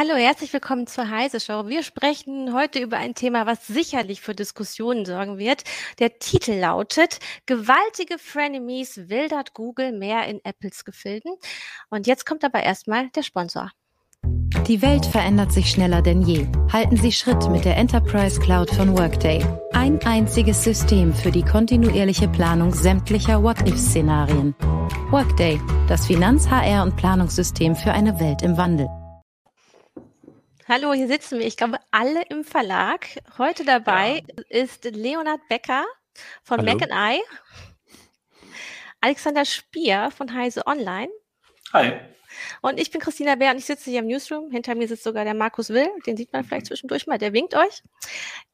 Hallo, herzlich willkommen zur Heise Show. Wir sprechen heute über ein Thema, was sicherlich für Diskussionen sorgen wird. Der Titel lautet Gewaltige Frenemies wildert Google mehr in Apples Gefilden. Und jetzt kommt aber erstmal der Sponsor. Die Welt verändert sich schneller denn je. Halten Sie Schritt mit der Enterprise Cloud von Workday. Ein einziges System für die kontinuierliche Planung sämtlicher What-If-Szenarien. Workday, das Finanz-, HR- und Planungssystem für eine Welt im Wandel. Hallo, hier sitzen wir, ich glaube, alle im Verlag. Heute dabei ja. ist Leonhard Becker von Hallo. Mac I, Alexander Spier von Heise Online. Hi. Und ich bin Christina Bär und ich sitze hier im Newsroom. Hinter mir sitzt sogar der Markus Will, den sieht man vielleicht mhm. zwischendurch mal, der winkt euch.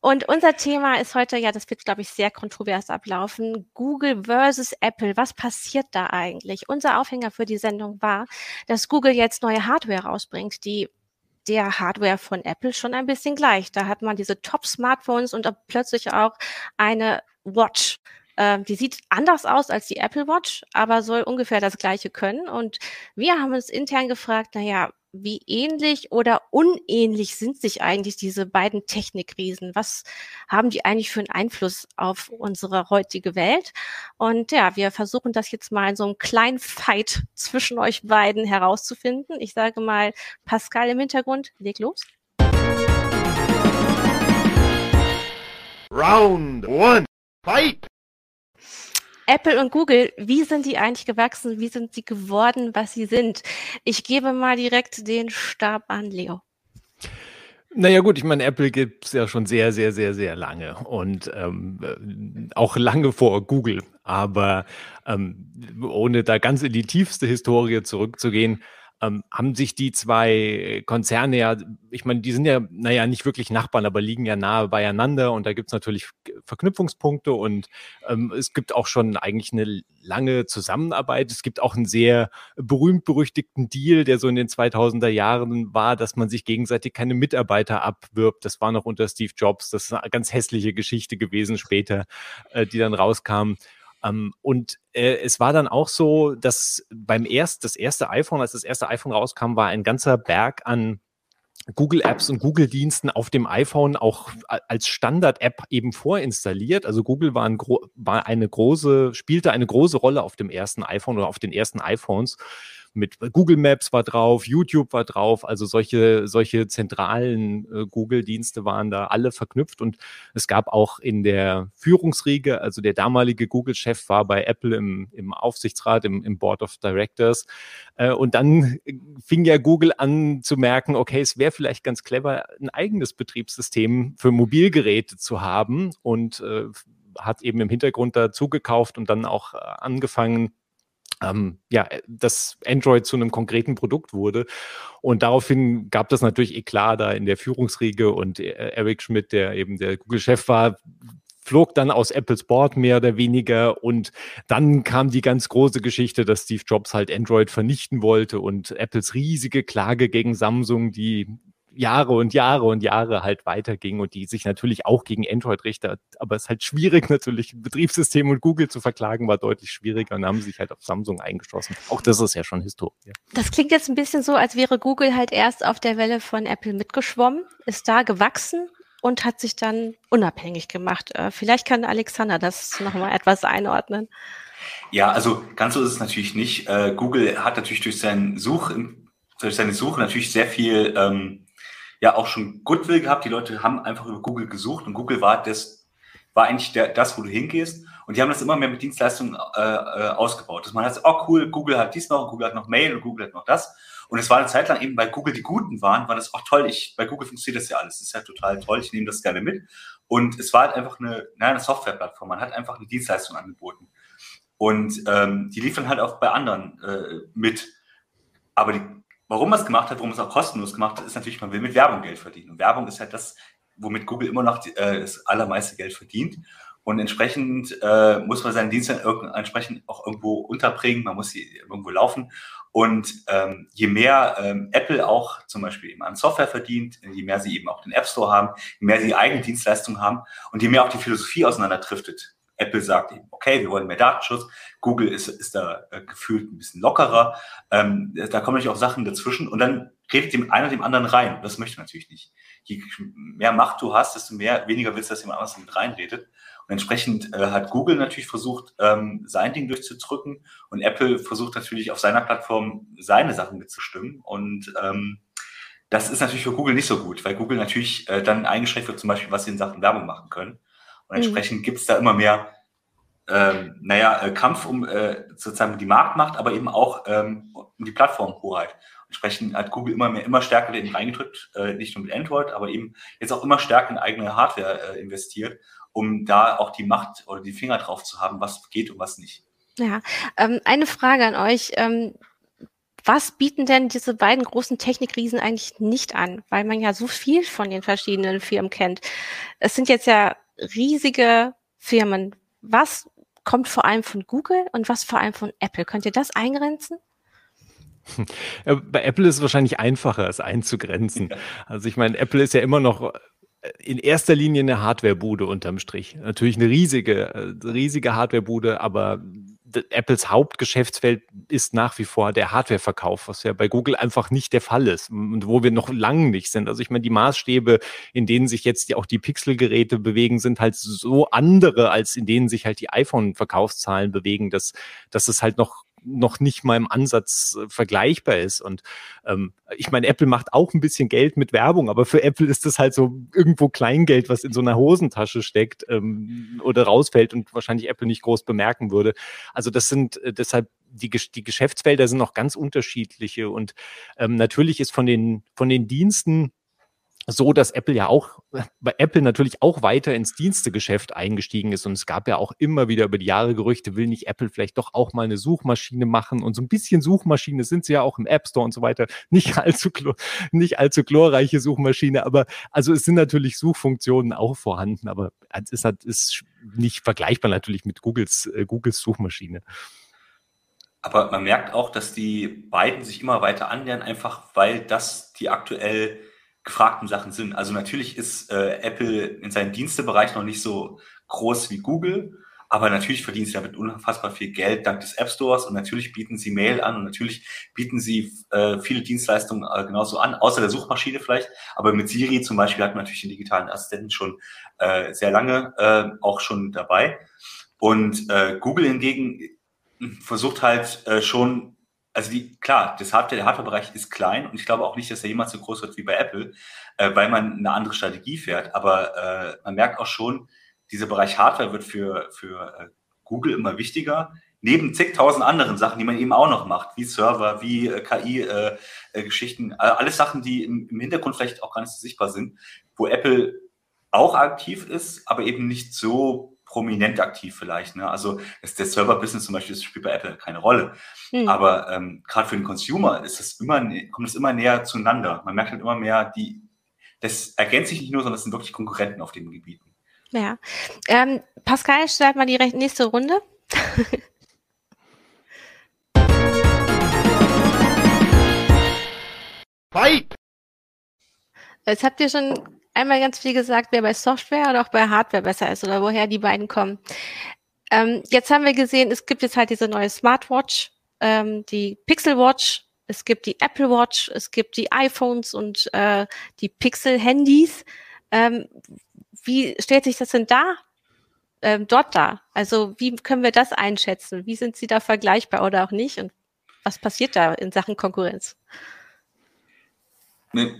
Und unser Thema ist heute, ja, das wird, glaube ich, sehr kontrovers ablaufen. Google versus Apple. Was passiert da eigentlich? Unser Aufhänger für die Sendung war, dass Google jetzt neue Hardware rausbringt, die der Hardware von Apple schon ein bisschen gleich. Da hat man diese Top-Smartphones und plötzlich auch eine Watch. Ähm, die sieht anders aus als die Apple Watch, aber soll ungefähr das gleiche können. Und wir haben uns intern gefragt, naja, wie ähnlich oder unähnlich sind sich eigentlich diese beiden Technikriesen? Was haben die eigentlich für einen Einfluss auf unsere heutige Welt? Und ja, wir versuchen das jetzt mal in so einem kleinen Fight zwischen euch beiden herauszufinden. Ich sage mal, Pascal im Hintergrund, leg los. Round one, fight! Apple und Google, wie sind die eigentlich gewachsen? Wie sind sie geworden, was sie sind? Ich gebe mal direkt den Stab an Leo. Naja gut, ich meine, Apple gibt es ja schon sehr, sehr, sehr, sehr lange und ähm, auch lange vor Google. Aber ähm, ohne da ganz in die tiefste Historie zurückzugehen, ähm, haben sich die zwei Konzerne ja, ich meine, die sind ja, naja, nicht wirklich Nachbarn, aber liegen ja nahe beieinander und da gibt es natürlich Verknüpfungspunkte und ähm, es gibt auch schon eigentlich eine lange Zusammenarbeit. Es gibt auch einen sehr berühmt-berüchtigten Deal, der so in den 2000er Jahren war, dass man sich gegenseitig keine Mitarbeiter abwirbt. Das war noch unter Steve Jobs. Das ist eine ganz hässliche Geschichte gewesen später, äh, die dann rauskam. Ähm, und äh, es war dann auch so, dass beim erst, das erste iPhone, als das erste iPhone rauskam, war ein ganzer Berg an Google Apps und Google Diensten auf dem iPhone auch als Standard-App eben vorinstalliert. Also Google war, ein, war eine große, spielte eine große Rolle auf dem ersten iPhone oder auf den ersten iPhones mit Google Maps war drauf, YouTube war drauf, also solche, solche zentralen äh, Google-Dienste waren da alle verknüpft. Und es gab auch in der Führungsriege, also der damalige Google-Chef war bei Apple im, im Aufsichtsrat, im, im Board of Directors. Äh, und dann fing ja Google an zu merken, okay, es wäre vielleicht ganz clever, ein eigenes Betriebssystem für Mobilgeräte zu haben. Und äh, hat eben im Hintergrund dazu gekauft und dann auch äh, angefangen, ähm, ja, äh, dass Android zu einem konkreten Produkt wurde. Und daraufhin gab das natürlich Eklat da in der Führungsriege und äh, Eric Schmidt, der eben der Google-Chef war, flog dann aus Apples Board mehr oder weniger und dann kam die ganz große Geschichte, dass Steve Jobs halt Android vernichten wollte und Apples riesige Klage gegen Samsung, die Jahre und Jahre und Jahre halt weiterging und die sich natürlich auch gegen Android richtet. Aber es ist halt schwierig natürlich, Betriebssystem und Google zu verklagen, war deutlich schwieriger und haben sich halt auf Samsung eingeschossen. Auch das ist ja schon Historie. Das klingt jetzt ein bisschen so, als wäre Google halt erst auf der Welle von Apple mitgeschwommen, ist da gewachsen und hat sich dann unabhängig gemacht. Äh, vielleicht kann Alexander das nochmal etwas einordnen. Ja, also ganz so ist es natürlich nicht. Äh, Google hat natürlich durch, seinen Such, durch seine Suche natürlich sehr viel ähm, ja auch schon Goodwill gehabt. Die Leute haben einfach über Google gesucht und Google war das, war eigentlich der, das, wo du hingehst. Und die haben das immer mehr mit Dienstleistungen äh, äh, ausgebaut. Dass man hat, oh cool, Google hat dies noch, Google hat noch Mail und Google hat noch das. Und es war eine Zeit lang eben, weil Google die Guten waren, war das auch toll. Ich, bei Google funktioniert das ja alles. Das ist ja total toll. Ich nehme das gerne mit. Und es war halt einfach eine, naja, eine Softwareplattform. Man hat einfach eine Dienstleistung angeboten. Und ähm, die liefern halt auch bei anderen äh, mit. Aber die Warum man es gemacht hat, warum es auch kostenlos gemacht hat, ist natürlich, man will mit Werbung Geld verdienen. Und Werbung ist halt das, womit Google immer noch äh, das allermeiste Geld verdient. Und entsprechend äh, muss man seinen Dienst dann entsprechend auch irgendwo unterbringen, man muss sie irgendwo laufen. Und ähm, je mehr ähm, Apple auch zum Beispiel eben an Software verdient, je mehr sie eben auch den App Store haben, je mehr sie eigene Dienstleistungen haben und je mehr auch die Philosophie auseinanderdriftet Apple sagt eben, okay, wir wollen mehr Datenschutz. Google ist, ist da äh, gefühlt ein bisschen lockerer. Ähm, da kommen natürlich auch Sachen dazwischen und dann redet dem einer dem anderen rein. Das möchte man natürlich nicht. Je mehr Macht du hast, desto mehr, weniger willst du, dass jemand anders mit reinredet. Und entsprechend äh, hat Google natürlich versucht, ähm, sein Ding durchzudrücken und Apple versucht natürlich auf seiner Plattform seine Sachen mitzustimmen. Und ähm, das ist natürlich für Google nicht so gut, weil Google natürlich äh, dann eingeschränkt wird, zum Beispiel, was sie in Sachen Werbung machen können. Und mhm. entsprechend mhm. gibt es da immer mehr, ähm, naja, äh, Kampf um äh, sozusagen die Marktmacht, aber eben auch ähm, um die Plattformhoheit. Entsprechend hat Google immer mehr, immer stärker in reingedrückt, äh, nicht nur mit Android, aber eben jetzt auch immer stärker in eigene Hardware äh, investiert, um da auch die Macht oder die Finger drauf zu haben, was geht und was nicht. Ja, ähm, eine Frage an euch. Ähm, was bieten denn diese beiden großen Technikriesen eigentlich nicht an? Weil man ja so viel von den verschiedenen Firmen kennt. Es sind jetzt ja riesige Firmen. Was kommt vor allem von Google und was vor allem von Apple? Könnt ihr das eingrenzen? Bei Apple ist es wahrscheinlich einfacher, es einzugrenzen. Also ich meine, Apple ist ja immer noch in erster Linie eine Hardwarebude unterm Strich. Natürlich eine riesige, äh, riesige Hardwarebude, aber Apples Hauptgeschäftsfeld ist nach wie vor der Hardwareverkauf, was ja bei Google einfach nicht der Fall ist und wo wir noch lang nicht sind. Also ich meine, die Maßstäbe, in denen sich jetzt auch die Pixel-Geräte bewegen, sind halt so andere, als in denen sich halt die iPhone-Verkaufszahlen bewegen, dass, dass es halt noch noch nicht mal im Ansatz äh, vergleichbar ist. Und ähm, ich meine, Apple macht auch ein bisschen Geld mit Werbung, aber für Apple ist das halt so irgendwo Kleingeld, was in so einer Hosentasche steckt ähm, oder rausfällt und wahrscheinlich Apple nicht groß bemerken würde. Also das sind äh, deshalb die, die Geschäftsfelder sind noch ganz unterschiedliche und ähm, natürlich ist von den von den Diensten so, dass Apple ja auch, bei Apple natürlich auch weiter ins Dienstegeschäft eingestiegen ist. Und es gab ja auch immer wieder über die Jahre Gerüchte, will nicht Apple vielleicht doch auch mal eine Suchmaschine machen? Und so ein bisschen Suchmaschine sind sie ja auch im App Store und so weiter. Nicht allzu, nicht allzu chlorreiche Suchmaschine, aber also es sind natürlich Suchfunktionen auch vorhanden, aber es ist, halt, ist nicht vergleichbar natürlich mit Googles, äh, Googles Suchmaschine. Aber man merkt auch, dass die beiden sich immer weiter annähern, einfach weil das die aktuell gefragten Sachen sind. Also natürlich ist äh, Apple in seinem Dienstebereich noch nicht so groß wie Google, aber natürlich verdienen sie damit unfassbar viel Geld dank des App Stores und natürlich bieten sie Mail an und natürlich bieten sie äh, viele Dienstleistungen äh, genauso an, außer der Suchmaschine vielleicht. Aber mit Siri zum Beispiel hat man natürlich den digitalen Assistenten schon äh, sehr lange äh, auch schon dabei. Und äh, Google hingegen versucht halt äh, schon also die, klar, das Hardware, der Hardware-Bereich ist klein und ich glaube auch nicht, dass er jemals so groß wird wie bei Apple, äh, weil man eine andere Strategie fährt. Aber äh, man merkt auch schon, dieser Bereich Hardware wird für, für äh, Google immer wichtiger, neben zigtausend anderen Sachen, die man eben auch noch macht, wie Server, wie äh, KI-Geschichten, äh, äh, alles Sachen, die im, im Hintergrund vielleicht auch gar nicht so sichtbar sind, wo Apple auch aktiv ist, aber eben nicht so prominent aktiv vielleicht. Ne? Also das, der Server-Business zum Beispiel das spielt bei Apple keine Rolle. Hm. Aber ähm, gerade für den Consumer ist es immer, kommt es immer näher zueinander. Man merkt halt immer mehr, die, das ergänzt sich nicht nur, sondern es sind wirklich Konkurrenten auf den Gebieten. Ja. Ähm, Pascal, start mal die nächste Runde. Fight! Jetzt habt ihr schon einmal ganz viel gesagt, wer bei Software oder auch bei Hardware besser ist oder woher die beiden kommen. Ähm, jetzt haben wir gesehen, es gibt jetzt halt diese neue Smartwatch, ähm, die Pixel Watch, es gibt die Apple Watch, es gibt die iPhones und äh, die Pixel-Handys. Ähm, wie stellt sich das denn da ähm, dort dar? Also wie können wir das einschätzen? Wie sind sie da vergleichbar oder auch nicht? Und was passiert da in Sachen Konkurrenz? Ne,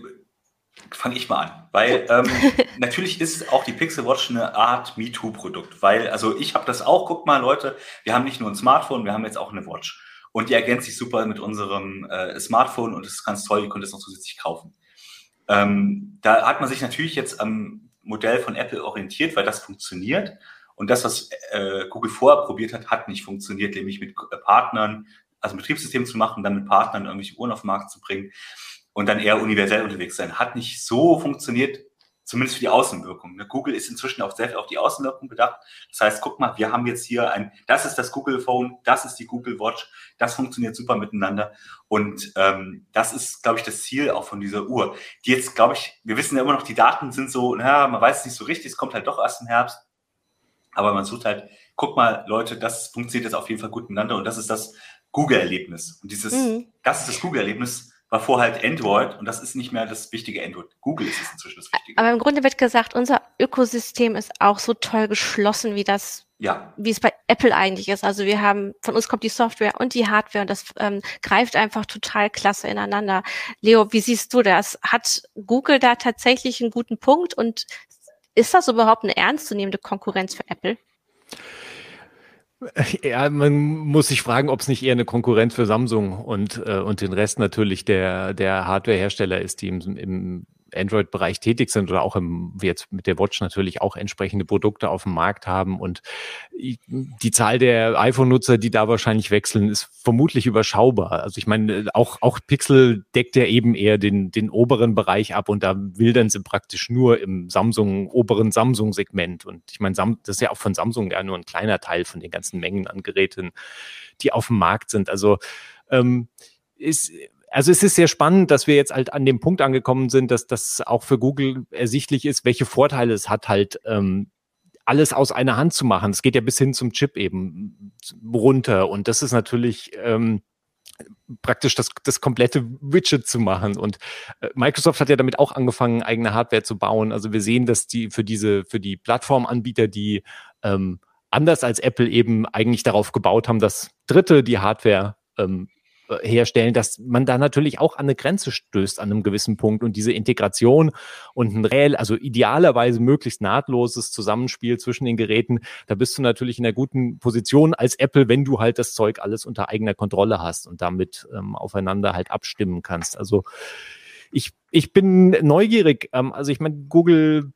fange ich mal an, weil ähm, natürlich ist auch die Pixel Watch eine Art MeToo-Produkt, weil also ich habe das auch, guck mal Leute, wir haben nicht nur ein Smartphone, wir haben jetzt auch eine Watch. Und die ergänzt sich super mit unserem äh, Smartphone und das ist ganz toll, ihr könnt es noch zusätzlich kaufen. Ähm, da hat man sich natürlich jetzt am Modell von Apple orientiert, weil das funktioniert. Und das, was äh, Google vorher probiert hat, hat nicht funktioniert, nämlich mit Partnern, also ein Betriebssystem zu machen, dann mit Partnern irgendwelche Uhren auf den Markt zu bringen und dann eher universell unterwegs sein. Hat nicht so funktioniert, zumindest für die Außenwirkung. Ne? Google ist inzwischen auch sehr viel auf die Außenwirkung bedacht. Das heißt, guck mal, wir haben jetzt hier ein, das ist das Google Phone, das ist die Google Watch, das funktioniert super miteinander. Und ähm, das ist, glaube ich, das Ziel auch von dieser Uhr. Die jetzt, glaube ich, wir wissen ja immer noch, die Daten sind so, naja, man weiß es nicht so richtig, es kommt halt doch erst im Herbst. aber man sucht halt, guck mal, Leute, das funktioniert jetzt auf jeden Fall gut miteinander und das ist das Google-Erlebnis. Und dieses, mhm. das ist das Google-Erlebnis, war vorher halt Android und das ist nicht mehr das wichtige Android. Google ist es inzwischen das Wichtige. Aber im Grunde wird gesagt, unser Ökosystem ist auch so toll geschlossen, wie das, ja. wie es bei Apple eigentlich ist. Also wir haben, von uns kommt die Software und die Hardware und das ähm, greift einfach total klasse ineinander. Leo, wie siehst du das? Hat Google da tatsächlich einen guten Punkt und ist das überhaupt eine ernstzunehmende Konkurrenz für Apple? Ja, man muss sich fragen, ob es nicht eher eine Konkurrenz für Samsung und, äh, und den Rest natürlich der, der Hardwarehersteller ist, die im, im Android-Bereich tätig sind oder auch im, jetzt mit der Watch natürlich auch entsprechende Produkte auf dem Markt haben. Und die Zahl der iPhone-Nutzer, die da wahrscheinlich wechseln, ist vermutlich überschaubar. Also ich meine, auch, auch Pixel deckt ja eben eher den, den oberen Bereich ab und da wildern sie praktisch nur im Samsung, oberen Samsung-Segment. Und ich meine, das ist ja auch von Samsung ja nur ein kleiner Teil von den ganzen Mengen an Geräten, die auf dem Markt sind. Also ähm, ist also es ist sehr spannend, dass wir jetzt halt an dem Punkt angekommen sind, dass das auch für Google ersichtlich ist, welche Vorteile es hat, halt ähm, alles aus einer Hand zu machen. Es geht ja bis hin zum Chip eben runter. Und das ist natürlich ähm, praktisch das, das komplette Widget zu machen. Und äh, Microsoft hat ja damit auch angefangen, eigene Hardware zu bauen. Also wir sehen, dass die für diese, für die Plattformanbieter, die ähm, anders als Apple eben eigentlich darauf gebaut haben, dass Dritte die Hardware ähm, herstellen, dass man da natürlich auch an eine Grenze stößt an einem gewissen Punkt und diese Integration und ein reell, also idealerweise möglichst nahtloses Zusammenspiel zwischen den Geräten, da bist du natürlich in einer guten Position als Apple, wenn du halt das Zeug alles unter eigener Kontrolle hast und damit ähm, aufeinander halt abstimmen kannst. Also ich, ich bin neugierig. Ähm, also ich meine, Google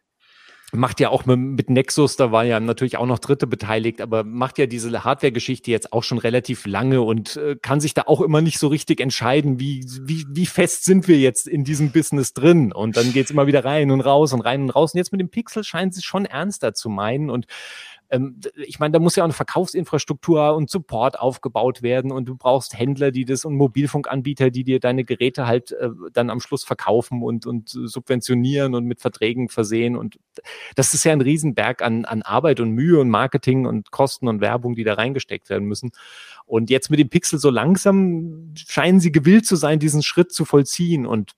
macht ja auch mit, Nexus, da war ja natürlich auch noch Dritte beteiligt, aber macht ja diese Hardware-Geschichte jetzt auch schon relativ lange und äh, kann sich da auch immer nicht so richtig entscheiden, wie, wie, wie fest sind wir jetzt in diesem Business drin. Und dann geht's immer wieder rein und raus und rein und raus. Und jetzt mit dem Pixel scheint sie schon ernster zu meinen. Und ich meine, da muss ja auch eine Verkaufsinfrastruktur und Support aufgebaut werden und du brauchst Händler, die das und Mobilfunkanbieter, die dir deine Geräte halt äh, dann am Schluss verkaufen und, und subventionieren und mit Verträgen versehen. Und das ist ja ein Riesenberg an, an Arbeit und Mühe und Marketing und Kosten und Werbung, die da reingesteckt werden müssen. Und jetzt mit dem Pixel so langsam scheinen sie gewillt zu sein, diesen Schritt zu vollziehen. Und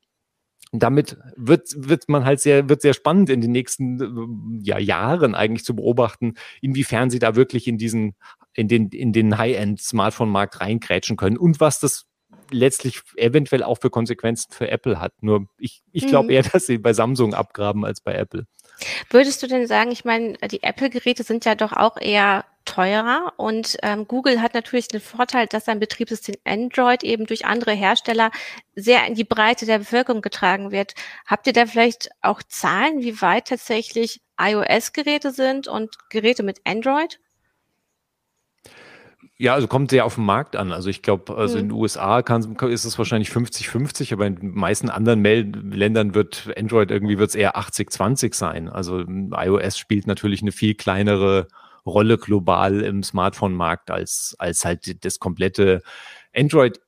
damit wird, wird man halt sehr, wird sehr spannend in den nächsten äh, ja, Jahren eigentlich zu beobachten, inwiefern sie da wirklich in diesen, in den, in den High-End-Smartphone-Markt reinkrätschen können und was das letztlich eventuell auch für Konsequenzen für Apple hat. Nur ich, ich glaube mhm. eher, dass sie bei Samsung abgraben als bei Apple. Würdest du denn sagen, ich meine, die Apple-Geräte sind ja doch auch eher teurer und ähm, Google hat natürlich den Vorteil, dass sein Betriebssystem Android eben durch andere Hersteller sehr in die Breite der Bevölkerung getragen wird. Habt ihr da vielleicht auch Zahlen, wie weit tatsächlich iOS-Geräte sind und Geräte mit Android? Ja, also kommt sehr auf den Markt an. Also ich glaube, also in den USA kann, ist es wahrscheinlich 50-50, aber in den meisten anderen Mel Ländern wird Android irgendwie wird es eher 80-20 sein. Also iOS spielt natürlich eine viel kleinere Rolle global im Smartphone-Markt als, als halt das komplette Android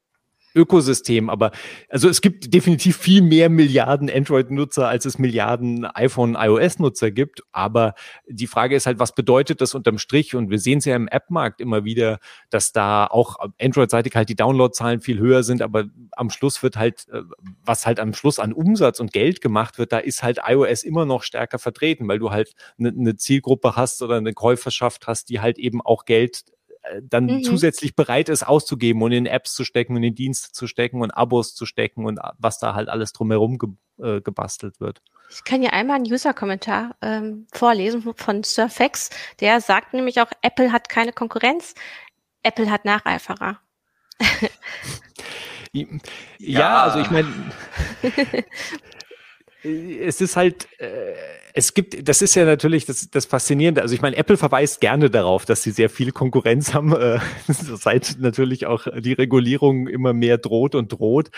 Ökosystem. Aber also es gibt definitiv viel mehr Milliarden Android-Nutzer, als es Milliarden iPhone, iOS-Nutzer gibt. Aber die Frage ist halt, was bedeutet das unterm Strich? Und wir sehen es ja im App-Markt immer wieder, dass da auch Android-seitig halt die Download-Zahlen viel höher sind. Aber am Schluss wird halt, äh, was halt am Schluss an Umsatz und Geld gemacht wird, da ist halt iOS immer noch stärker vertreten, weil du halt eine ne Zielgruppe hast oder eine Käuferschaft hast, die halt eben auch Geld dann mhm. zusätzlich bereit ist auszugeben und in Apps zu stecken und in Dienste zu stecken und Abos zu stecken und was da halt alles drumherum ge äh, gebastelt wird. Ich kann hier einmal einen User-Kommentar ähm, vorlesen von Surfax. Der sagt nämlich auch, Apple hat keine Konkurrenz, Apple hat Nacheiferer. ja, ja, also ich meine, es ist halt, äh, es gibt, das ist ja natürlich das, das Faszinierende. Also ich meine, Apple verweist gerne darauf, dass sie sehr viel Konkurrenz haben, äh, seit natürlich auch die Regulierung immer mehr droht und droht,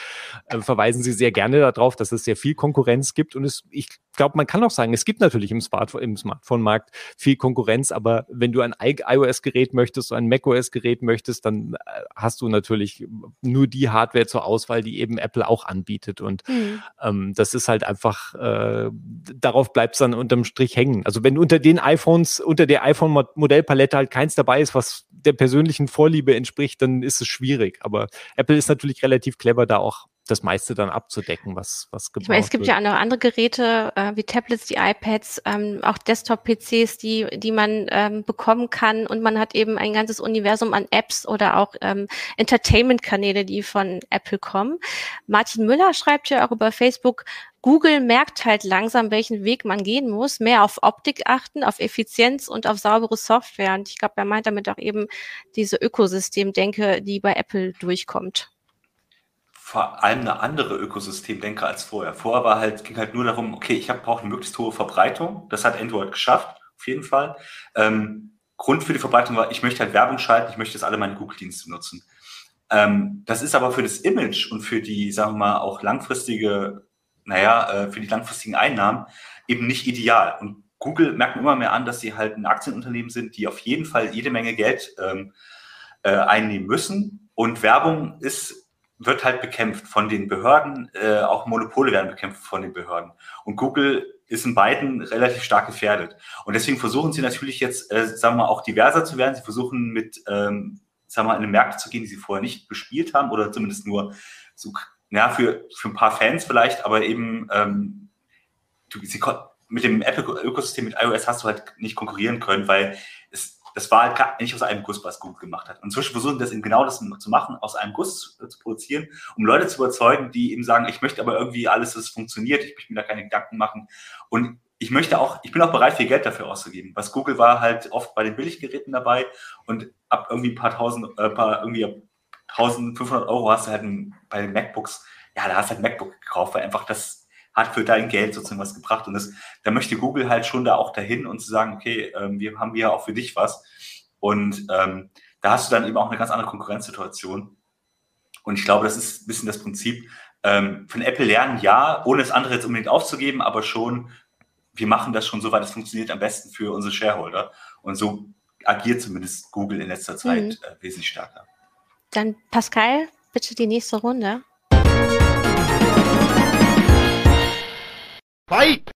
äh, verweisen sie sehr gerne darauf, dass es sehr viel Konkurrenz gibt. Und es, ich glaube, man kann auch sagen, es gibt natürlich im, Smartphone, im Smartphone-Markt viel Konkurrenz, aber wenn du ein iOS-Gerät möchtest, ein macOS-Gerät möchtest, dann äh, hast du natürlich nur die Hardware zur Auswahl, die eben Apple auch anbietet. Und mhm. ähm, das ist halt einfach, äh, darauf bleibt es dann unterm Strich hängen. Also wenn unter den iPhones, unter der iPhone-Modellpalette halt keins dabei ist, was der persönlichen Vorliebe entspricht, dann ist es schwierig. Aber Apple ist natürlich relativ clever, da auch das meiste dann abzudecken, was, was gebraucht Ich meine, es gibt wird. ja auch noch andere Geräte, äh, wie Tablets, die iPads, ähm, auch Desktop-PCs, die, die man ähm, bekommen kann. Und man hat eben ein ganzes Universum an Apps oder auch ähm, Entertainment-Kanäle, die von Apple kommen. Martin Müller schreibt ja auch über Facebook, Google merkt halt langsam, welchen Weg man gehen muss, mehr auf Optik achten, auf Effizienz und auf saubere Software. Und ich glaube, er meint damit auch eben diese Ökosystemdenke, die bei Apple durchkommt vor allem eine andere Ökosystemdenke als vorher. Vorher war halt, ging halt nur darum, okay, ich brauche eine möglichst hohe Verbreitung. Das hat Android geschafft, auf jeden Fall. Ähm, Grund für die Verbreitung war, ich möchte halt Werbung schalten, ich möchte, dass alle meine Google-Dienste nutzen. Ähm, das ist aber für das Image und für die, sagen wir mal, auch langfristige, naja, äh, für die langfristigen Einnahmen eben nicht ideal. Und Google merkt immer mehr an, dass sie halt ein Aktienunternehmen sind, die auf jeden Fall jede Menge Geld ähm, äh, einnehmen müssen. Und Werbung ist wird halt bekämpft von den Behörden, äh, auch Monopole werden bekämpft von den Behörden. Und Google ist in beiden relativ stark gefährdet. Und deswegen versuchen sie natürlich jetzt, äh, sagen wir auch diverser zu werden. Sie versuchen mit, ähm, sagen wir mal, in Märkte zu gehen, die sie vorher nicht bespielt haben oder zumindest nur so, ja, für, für ein paar Fans vielleicht, aber eben ähm, du, sie, mit dem Apple-Ökosystem mit iOS hast du halt nicht konkurrieren können, weil es das war halt nicht aus einem Guss, was Google gemacht hat. Und inzwischen versuchen das eben genau das zu machen, aus einem Guss zu, zu, produzieren, um Leute zu überzeugen, die eben sagen, ich möchte aber irgendwie alles, dass es funktioniert, ich möchte mir da keine Gedanken machen. Und ich möchte auch, ich bin auch bereit, viel Geld dafür auszugeben. Was Google war halt oft bei den Billiggeräten dabei und ab irgendwie ein paar tausend, äh, paar irgendwie 1500 Euro hast du halt ein, bei den MacBooks, ja, da hast du halt ein MacBook gekauft, weil einfach das hat für dein Geld sozusagen was gebracht. Und das, da möchte Google halt schon da auch dahin und zu sagen, okay, ähm, wir haben hier auch für dich was. Und ähm, da hast du dann eben auch eine ganz andere Konkurrenzsituation. Und ich glaube, das ist ein bisschen das Prinzip. Ähm, von Apple lernen, ja, ohne das andere jetzt unbedingt aufzugeben, aber schon, wir machen das schon so weit, es funktioniert am besten für unsere Shareholder. Und so agiert zumindest Google in letzter Zeit mhm. äh, wesentlich stärker. Dann Pascal, bitte die nächste Runde. Fight!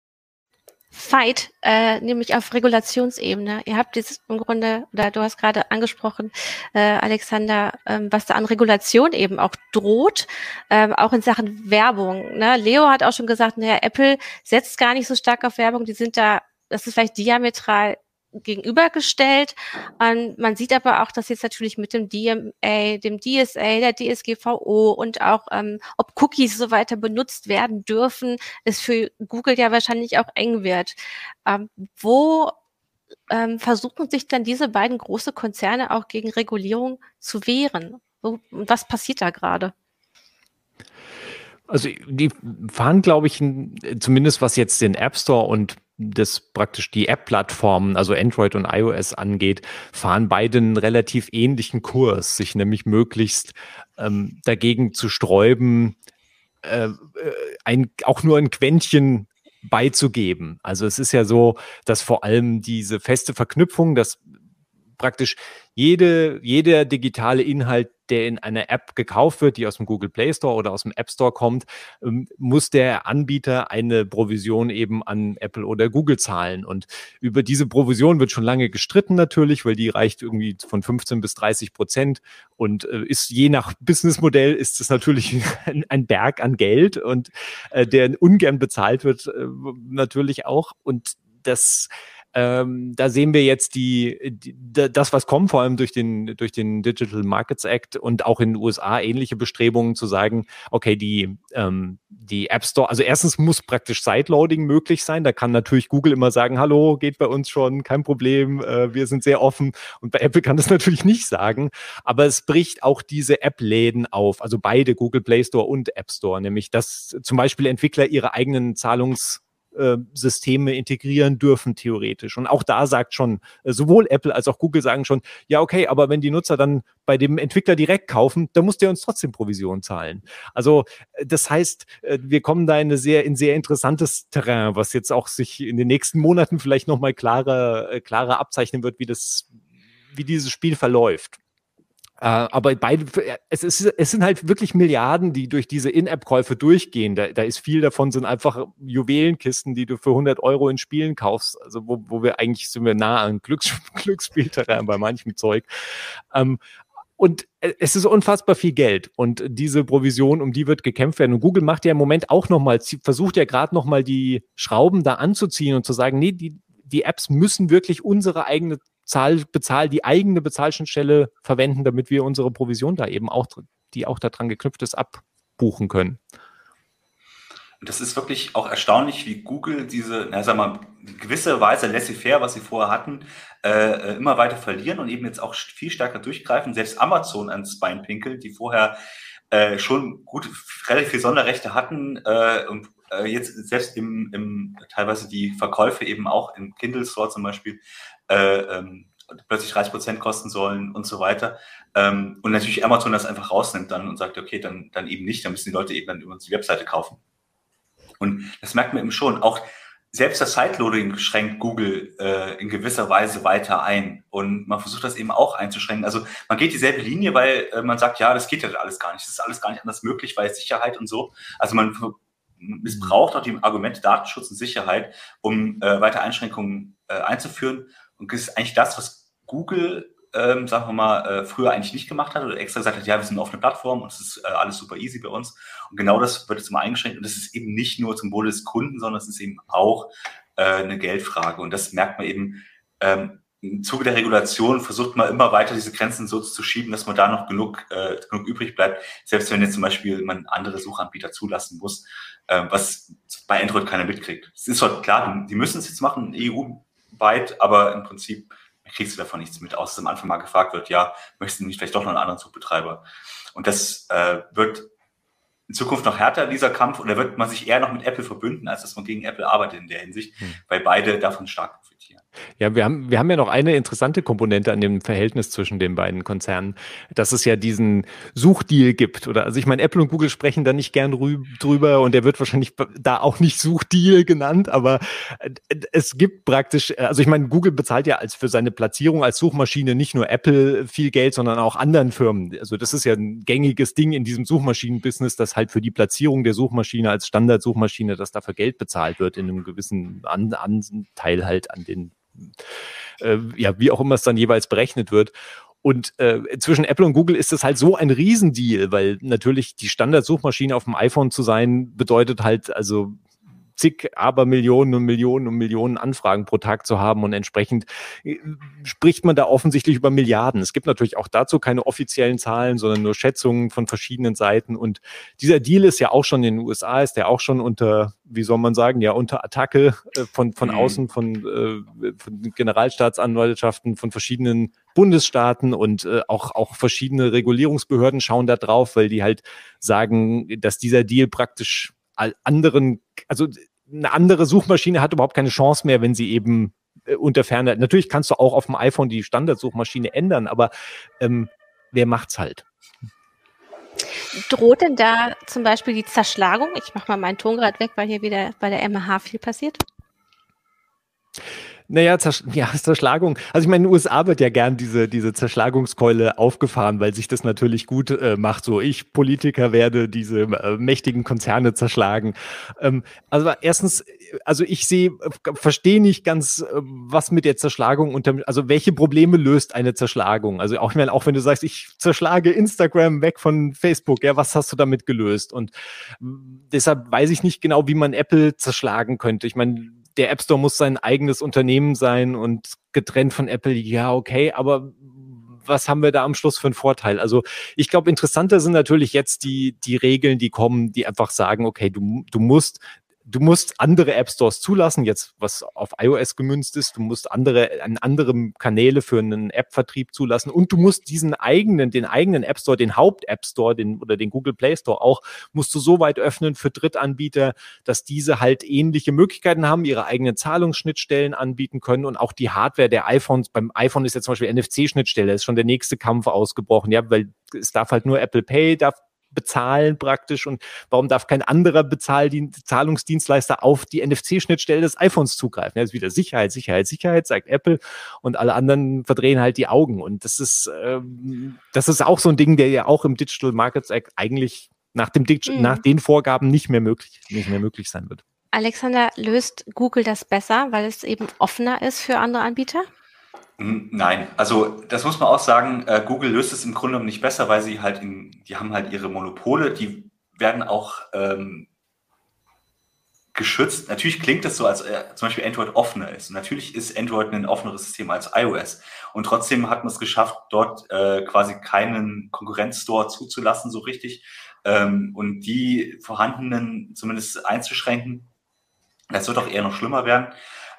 Fight, äh, nämlich auf Regulationsebene. Ihr habt jetzt im Grunde, oder du hast gerade angesprochen, äh, Alexander, ähm, was da an Regulation eben auch droht, ähm, auch in Sachen Werbung. Ne? Leo hat auch schon gesagt, naja, Apple setzt gar nicht so stark auf Werbung, die sind da, das ist vielleicht diametral gegenübergestellt. Und man sieht aber auch, dass jetzt natürlich mit dem DMA, dem DSA, der DSGVO und auch ähm, ob Cookies so weiter benutzt werden dürfen, es für Google ja wahrscheinlich auch eng wird. Ähm, wo ähm, versuchen sich dann diese beiden große Konzerne auch gegen Regulierung zu wehren? Wo, was passiert da gerade? Also die fahren, glaube ich, zumindest was jetzt den App Store und das praktisch die App-Plattformen, also Android und iOS angeht, fahren beide einen relativ ähnlichen Kurs, sich nämlich möglichst ähm, dagegen zu sträuben, äh, äh, ein, auch nur ein Quäntchen beizugeben. Also es ist ja so, dass vor allem diese feste Verknüpfung, dass praktisch jede, jeder digitale Inhalt, der in einer App gekauft wird, die aus dem Google Play Store oder aus dem App Store kommt, ähm, muss der Anbieter eine Provision eben an Apple oder Google zahlen. Und über diese Provision wird schon lange gestritten natürlich, weil die reicht irgendwie von 15 bis 30 Prozent und äh, ist je nach Businessmodell ist es natürlich ein, Berg an Geld und äh, der ungern bezahlt wird äh, natürlich auch. Und das ähm, da sehen wir jetzt die, die, das, was kommt, vor allem durch den, durch den Digital Markets Act und auch in den USA ähnliche Bestrebungen zu sagen, okay, die, ähm, die App Store, also erstens muss praktisch Sideloading möglich sein. Da kann natürlich Google immer sagen, hallo, geht bei uns schon, kein Problem, äh, wir sind sehr offen. Und bei Apple kann das natürlich nicht sagen. Aber es bricht auch diese App-Läden auf, also beide Google Play Store und App Store, nämlich dass zum Beispiel Entwickler ihre eigenen Zahlungs äh, Systeme integrieren dürfen, theoretisch. Und auch da sagt schon, äh, sowohl Apple als auch Google sagen schon, ja, okay, aber wenn die Nutzer dann bei dem Entwickler direkt kaufen, dann muss der uns trotzdem Provision zahlen. Also äh, das heißt, äh, wir kommen da in sehr, in sehr interessantes Terrain, was jetzt auch sich in den nächsten Monaten vielleicht nochmal klarer, klarer abzeichnen wird, wie das, wie dieses Spiel verläuft. Äh, aber beide, es, ist, es sind halt wirklich Milliarden, die durch diese In-App-Käufe durchgehen. Da, da ist viel davon sind einfach Juwelenkisten, die du für 100 Euro in Spielen kaufst. Also wo, wo wir eigentlich sind wir nah an Glücks, Glücksspielterrain bei manchem Zeug. Ähm, und äh, es ist unfassbar viel Geld und diese Provision, um die wird gekämpft werden. Und Google macht ja im Moment auch nochmal, versucht ja gerade nochmal die Schrauben da anzuziehen und zu sagen, nee, die, die Apps müssen wirklich unsere eigene Zahl, Bezahl, die eigene Bezahlschnittstelle verwenden, damit wir unsere Provision da eben auch, die auch daran geknüpft ist, abbuchen können. das ist wirklich auch erstaunlich, wie Google diese, na, sag mal, gewisse Weise laissez-faire, was sie vorher hatten, äh, äh, immer weiter verlieren und eben jetzt auch viel stärker durchgreifen. Selbst Amazon ans Bein pinkelt, die vorher äh, schon gut relativ viel Sonderrechte hatten äh, und äh, jetzt selbst im, im teilweise die Verkäufe eben auch im Kindle Store zum Beispiel äh, ähm, plötzlich 30 Prozent kosten sollen und so weiter. Ähm, und natürlich Amazon das einfach rausnimmt dann und sagt, okay, dann, dann eben nicht, dann müssen die Leute eben dann über die Webseite kaufen. Und das merkt man eben schon. Auch selbst das Sideloading schränkt Google äh, in gewisser Weise weiter ein. Und man versucht das eben auch einzuschränken. Also man geht dieselbe Linie, weil äh, man sagt, ja, das geht ja alles gar nicht. Das ist alles gar nicht anders möglich, weil Sicherheit und so. Also man missbraucht auch die Argumente Datenschutz und Sicherheit, um äh, weiter Einschränkungen äh, einzuführen. Und das ist eigentlich das, was Google, ähm, sagen wir mal, äh, früher eigentlich nicht gemacht hat oder extra gesagt hat, ja, wir sind eine offene Plattform und es ist äh, alles super easy bei uns. Und genau das wird jetzt immer eingeschränkt. Und das ist eben nicht nur zum Wohle des Kunden, sondern es ist eben auch äh, eine Geldfrage. Und das merkt man eben, ähm, im Zuge der Regulation versucht man immer weiter diese Grenzen so zu schieben, dass man da noch genug, äh, genug übrig bleibt, selbst wenn jetzt zum Beispiel man andere Suchanbieter zulassen muss, äh, was bei Android keiner mitkriegt. Es ist halt klar, die müssen es jetzt machen, EU weit, aber im Prinzip kriegst du davon nichts mit, außer dass am Anfang mal gefragt wird, ja, möchtest du nicht vielleicht doch noch einen anderen Suchbetreiber? Und das äh, wird in Zukunft noch härter, dieser Kampf, oder wird man sich eher noch mit Apple verbünden, als dass man gegen Apple arbeitet in der Hinsicht, hm. weil beide davon stark profitieren. Ja, wir haben, wir haben ja noch eine interessante Komponente an dem Verhältnis zwischen den beiden Konzernen, dass es ja diesen Suchdeal gibt. Oder also ich meine, Apple und Google sprechen da nicht gern drüber und der wird wahrscheinlich da auch nicht Suchdeal genannt, aber äh, es gibt praktisch, also ich meine, Google bezahlt ja als für seine Platzierung als Suchmaschine nicht nur Apple viel Geld, sondern auch anderen Firmen. Also das ist ja ein gängiges Ding in diesem Suchmaschinenbusiness, dass halt für die Platzierung der Suchmaschine als Standardsuchmaschine, dass dafür Geld bezahlt wird in einem gewissen Anteil halt an den äh, ja, wie auch immer es dann jeweils berechnet wird. Und äh, zwischen Apple und Google ist es halt so ein Riesendeal, weil natürlich die Standardsuchmaschine auf dem iPhone zu sein, bedeutet halt, also zig Abermillionen und Millionen und Millionen Anfragen pro Tag zu haben und entsprechend äh, spricht man da offensichtlich über Milliarden. Es gibt natürlich auch dazu keine offiziellen Zahlen, sondern nur Schätzungen von verschiedenen Seiten und dieser Deal ist ja auch schon in den USA, ist der auch schon unter, wie soll man sagen, ja unter Attacke äh, von, von mhm. außen, von, äh, von Generalstaatsanwaltschaften, von verschiedenen Bundesstaaten und äh, auch, auch verschiedene Regulierungsbehörden schauen da drauf, weil die halt sagen, dass dieser Deal praktisch anderen, also eine andere Suchmaschine hat überhaupt keine Chance mehr, wenn sie eben äh, unter Ferne. Natürlich kannst du auch auf dem iPhone die Standardsuchmaschine ändern, aber ähm, wer macht's halt? Droht denn da zum Beispiel die Zerschlagung? Ich mache mal meinen Ton gerade weg, weil hier wieder bei der MH viel passiert. Naja, Zersch ja, Zerschlagung. Also ich meine, in den USA wird ja gern diese, diese Zerschlagungskeule aufgefahren, weil sich das natürlich gut äh, macht. So, ich Politiker werde diese äh, mächtigen Konzerne zerschlagen. Ähm, also erstens, also ich sehe, verstehe nicht ganz, äh, was mit der Zerschlagung unter, also welche Probleme löst eine Zerschlagung? Also auch, ich meine, auch wenn du sagst, ich zerschlage Instagram weg von Facebook, ja, was hast du damit gelöst? Und deshalb weiß ich nicht genau, wie man Apple zerschlagen könnte. Ich meine, der App Store muss sein eigenes Unternehmen sein und getrennt von Apple, ja, okay, aber was haben wir da am Schluss für einen Vorteil? Also ich glaube, interessanter sind natürlich jetzt die, die Regeln, die kommen, die einfach sagen, okay, du, du musst du musst andere App Stores zulassen, jetzt was auf iOS gemünzt ist, du musst andere, an anderem Kanäle für einen App-Vertrieb zulassen. Und du musst diesen eigenen, den eigenen App Store, den Haupt-App Store, den oder den Google Play Store auch, musst du so weit öffnen für Drittanbieter, dass diese halt ähnliche Möglichkeiten haben, ihre eigenen Zahlungsschnittstellen anbieten können und auch die Hardware der iPhones, beim iPhone ist jetzt zum Beispiel NFC-Schnittstelle, ist schon der nächste Kampf ausgebrochen, ja, weil es darf halt nur Apple Pay, darf bezahlen praktisch und warum darf kein anderer Bezahldienst, Zahlungsdienstleister auf die NFC-Schnittstelle des iPhones zugreifen? Das ist wieder Sicherheit, Sicherheit, Sicherheit, sagt Apple und alle anderen verdrehen halt die Augen und das ist, ähm, das ist auch so ein Ding, der ja auch im Digital Markets Act eigentlich nach, dem Dig mhm. nach den Vorgaben nicht mehr möglich, nicht mehr möglich sein wird. Alexander, löst Google das besser, weil es eben offener ist für andere Anbieter? Nein, also das muss man auch sagen, äh, Google löst es im Grunde genommen nicht besser, weil sie halt in, die haben halt ihre Monopole, die werden auch ähm, geschützt. Natürlich klingt das so, als äh, zum Beispiel Android offener ist. Natürlich ist Android ein offeneres System als iOS. Und trotzdem hat man es geschafft, dort äh, quasi keinen Konkurrenzstore zuzulassen, so richtig. Ähm, und die vorhandenen zumindest einzuschränken. Das wird auch eher noch schlimmer werden.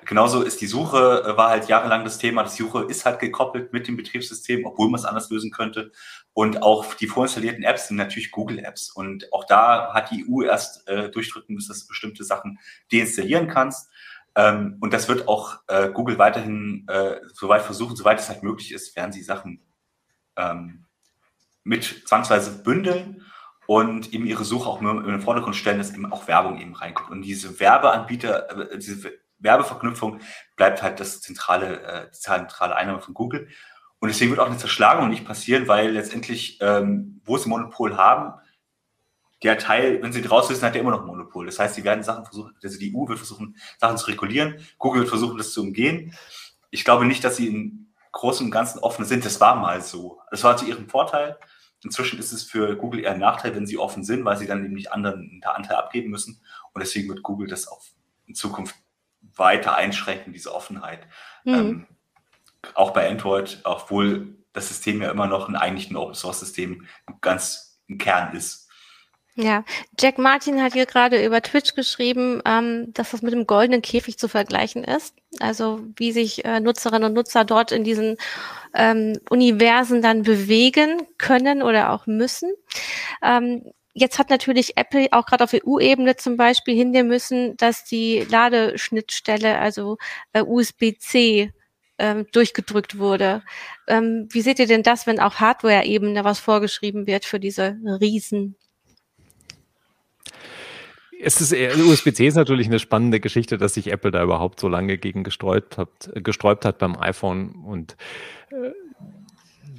Genauso ist die Suche, äh, war halt jahrelang das Thema. Die Suche ist halt gekoppelt mit dem Betriebssystem, obwohl man es anders lösen könnte. Und auch die vorinstallierten Apps sind natürlich Google-Apps. Und auch da hat die EU erst äh, durchdrücken müssen, dass du bestimmte Sachen deinstallieren kannst. Ähm, und das wird auch äh, Google weiterhin äh, soweit versuchen, soweit es halt möglich ist, werden sie Sachen ähm, mit zwangsweise bündeln und eben ihre Suche auch in den Vordergrund stellen, dass eben auch Werbung eben reinkommt. Und diese Werbeanbieter, äh, diese Werbeverknüpfung bleibt halt das zentrale, äh, die zentrale Einnahme von Google. Und deswegen wird auch eine Zerschlagung nicht passieren, weil letztendlich, ähm, wo sie Monopol haben, der Teil, wenn sie draus wissen, hat der immer noch Monopol. Das heißt, sie werden Sachen versuchen, also die EU wird versuchen, Sachen zu regulieren, Google wird versuchen, das zu umgehen. Ich glaube nicht, dass sie im Großen und Ganzen offen sind. Das war mal so. Das war zu ihrem Vorteil. Inzwischen ist es für Google eher ein Nachteil, wenn sie offen sind, weil sie dann nämlich anderen einen Anteil abgeben müssen. Und deswegen wird Google das auch in Zukunft weiter einschränken, diese Offenheit. Mhm. Ähm, auch bei Android, obwohl das System ja immer noch ein eigentlich ein Open Source System ganz im Kern ist. Ja, Jack Martin hat hier gerade über Twitch geschrieben, ähm, dass das mit dem goldenen Käfig zu vergleichen ist. Also wie sich äh, Nutzerinnen und Nutzer dort in diesen ähm, Universen dann bewegen können oder auch müssen. Ähm, Jetzt hat natürlich Apple auch gerade auf EU-Ebene zum Beispiel hinnehmen müssen, dass die Ladeschnittstelle, also äh, USB-C, ähm, durchgedrückt wurde. Ähm, wie seht ihr denn das, wenn auch Hardware-Ebene was vorgeschrieben wird für diese Riesen? Es ist USB-C ist natürlich eine spannende Geschichte, dass sich Apple da überhaupt so lange gegen gesträubt hat, gesträubt hat beim iPhone und äh,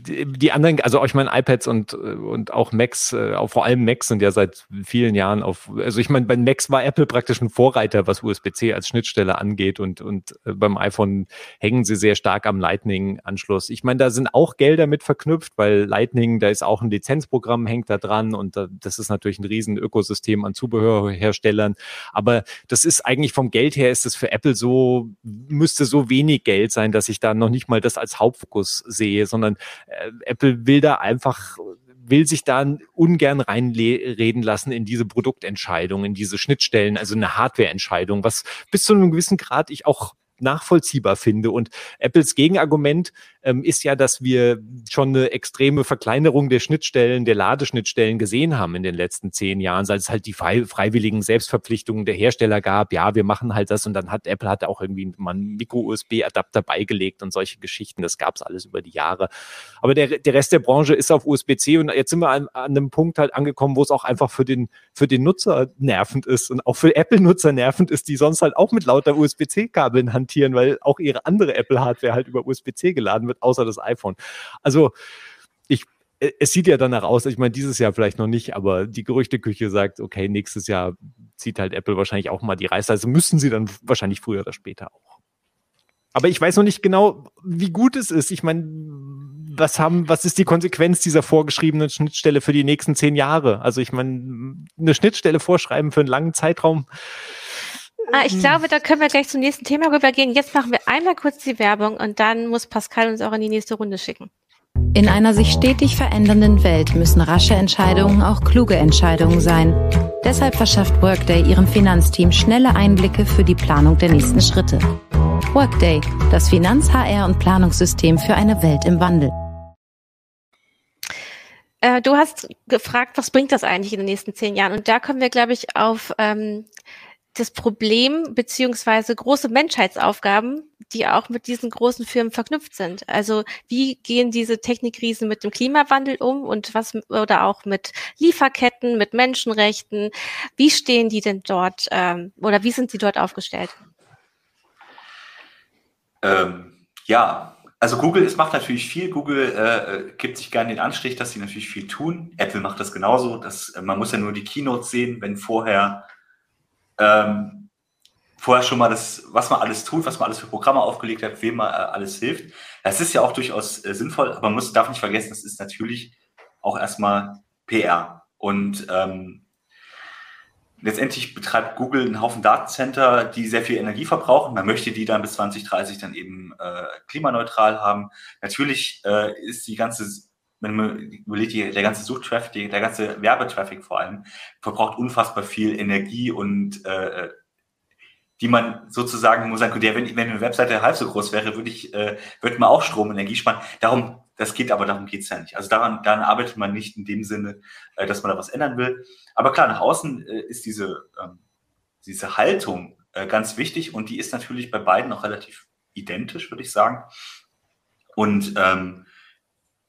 die anderen, also ich meine iPads und und auch Macs, äh, auch vor allem Macs sind ja seit vielen Jahren auf, also ich meine bei Macs war Apple praktisch ein Vorreiter, was USB-C als Schnittstelle angeht und und äh, beim iPhone hängen sie sehr stark am Lightning-Anschluss. Ich meine, da sind auch Gelder mit verknüpft, weil Lightning, da ist auch ein Lizenzprogramm hängt da dran und das ist natürlich ein riesen Ökosystem an Zubehörherstellern. Aber das ist eigentlich vom Geld her ist es für Apple so müsste so wenig Geld sein, dass ich da noch nicht mal das als Hauptfokus sehe, sondern Apple will da einfach will sich da ungern reinreden lassen in diese Produktentscheidung, in diese Schnittstellen, also eine Hardwareentscheidung, was bis zu einem gewissen Grad ich auch nachvollziehbar finde. Und Apples Gegenargument ähm, ist ja, dass wir schon eine extreme Verkleinerung der Schnittstellen, der Ladeschnittstellen gesehen haben in den letzten zehn Jahren, seit es halt die freiwilligen Selbstverpflichtungen der Hersteller gab. Ja, wir machen halt das und dann hat Apple hat auch irgendwie mal einen Micro-USB-Adapter beigelegt und solche Geschichten. Das gab es alles über die Jahre. Aber der, der Rest der Branche ist auf USB-C und jetzt sind wir an, an einem Punkt halt angekommen, wo es auch einfach für den, für den Nutzer nervend ist und auch für Apple-Nutzer nervend ist, die sonst halt auch mit lauter USB-C-Kabeln hantieren, weil auch ihre andere Apple-Hardware halt über USB-C geladen wird wird, außer das iPhone. Also ich äh, es sieht ja danach aus, ich meine, dieses Jahr vielleicht noch nicht, aber die Gerüchteküche sagt, okay, nächstes Jahr zieht halt Apple wahrscheinlich auch mal die Reißleine. Also müssen sie dann wahrscheinlich früher oder später auch. Aber ich weiß noch nicht genau, wie gut es ist. Ich meine, was haben, was ist die Konsequenz dieser vorgeschriebenen Schnittstelle für die nächsten zehn Jahre? Also ich meine, eine Schnittstelle vorschreiben für einen langen Zeitraum Ah, ich glaube, da können wir gleich zum nächsten Thema rübergehen. Jetzt machen wir einmal kurz die Werbung und dann muss Pascal uns auch in die nächste Runde schicken. In einer sich stetig verändernden Welt müssen rasche Entscheidungen auch kluge Entscheidungen sein. Deshalb verschafft Workday ihrem Finanzteam schnelle Einblicke für die Planung der nächsten Schritte. Workday, das Finanz-, HR- und Planungssystem für eine Welt im Wandel. Äh, du hast gefragt, was bringt das eigentlich in den nächsten zehn Jahren? Und da kommen wir, glaube ich, auf ähm, das Problem beziehungsweise große Menschheitsaufgaben, die auch mit diesen großen Firmen verknüpft sind. Also wie gehen diese Technikriesen mit dem Klimawandel um und was oder auch mit Lieferketten, mit Menschenrechten? Wie stehen die denn dort ähm, oder wie sind sie dort aufgestellt? Ähm, ja, also Google es macht natürlich viel. Google äh, gibt sich gerne den Anstrich, dass sie natürlich viel tun. Apple macht das genauso. Das, äh, man muss ja nur die Keynotes sehen, wenn vorher ähm, vorher schon mal das, was man alles tut, was man alles für Programme aufgelegt hat, wem man äh, alles hilft. Das ist ja auch durchaus äh, sinnvoll, aber man muss, darf nicht vergessen, das ist natürlich auch erstmal PR. Und ähm, letztendlich betreibt Google einen Haufen Datencenter, die sehr viel Energie verbrauchen. Man möchte die dann bis 2030 dann eben äh, klimaneutral haben. Natürlich äh, ist die ganze wenn man überlegt, der ganze Suchtraffic, der ganze Werbetraffic vor allem, verbraucht unfassbar viel Energie und äh, die man sozusagen muss sagen, der, wenn, wenn eine Webseite halb so groß wäre, würde ich, äh, würde man auch Strom und Energie sparen. Darum, das geht aber, darum geht's ja nicht. Also daran, daran arbeitet man nicht in dem Sinne, äh, dass man da was ändern will. Aber klar, nach außen äh, ist diese, ähm, diese Haltung äh, ganz wichtig und die ist natürlich bei beiden noch relativ identisch, würde ich sagen. Und ähm,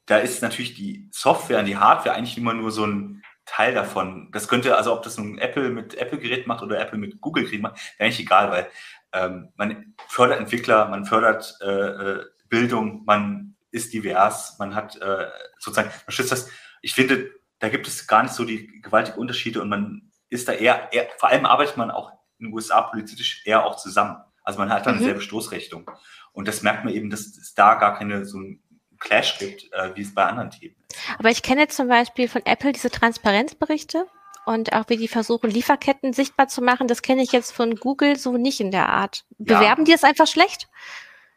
da ist natürlich die Software und die Hardware eigentlich immer nur so ein Teil davon. Das könnte, also ob das nun Apple mit Apple-Gerät macht oder Apple mit Google-Gerät macht, wäre eigentlich egal, weil ähm, man fördert Entwickler, man fördert äh, äh, Bildung, man ist divers, man hat äh, sozusagen, man schützt das. Ich finde, da gibt es gar nicht so die gewaltigen Unterschiede und man ist da eher, eher vor allem arbeitet man auch in den USA politisch eher auch zusammen. Also man hat da eine mhm. selbe Stoßrichtung. Und das merkt man eben, dass es da gar keine so ein Clash gibt, äh, wie es bei anderen Themen ist. Aber ich kenne zum Beispiel von Apple diese Transparenzberichte und auch wie die versuchen, Lieferketten sichtbar zu machen. Das kenne ich jetzt von Google so nicht in der Art. Bewerben ja. die es einfach schlecht?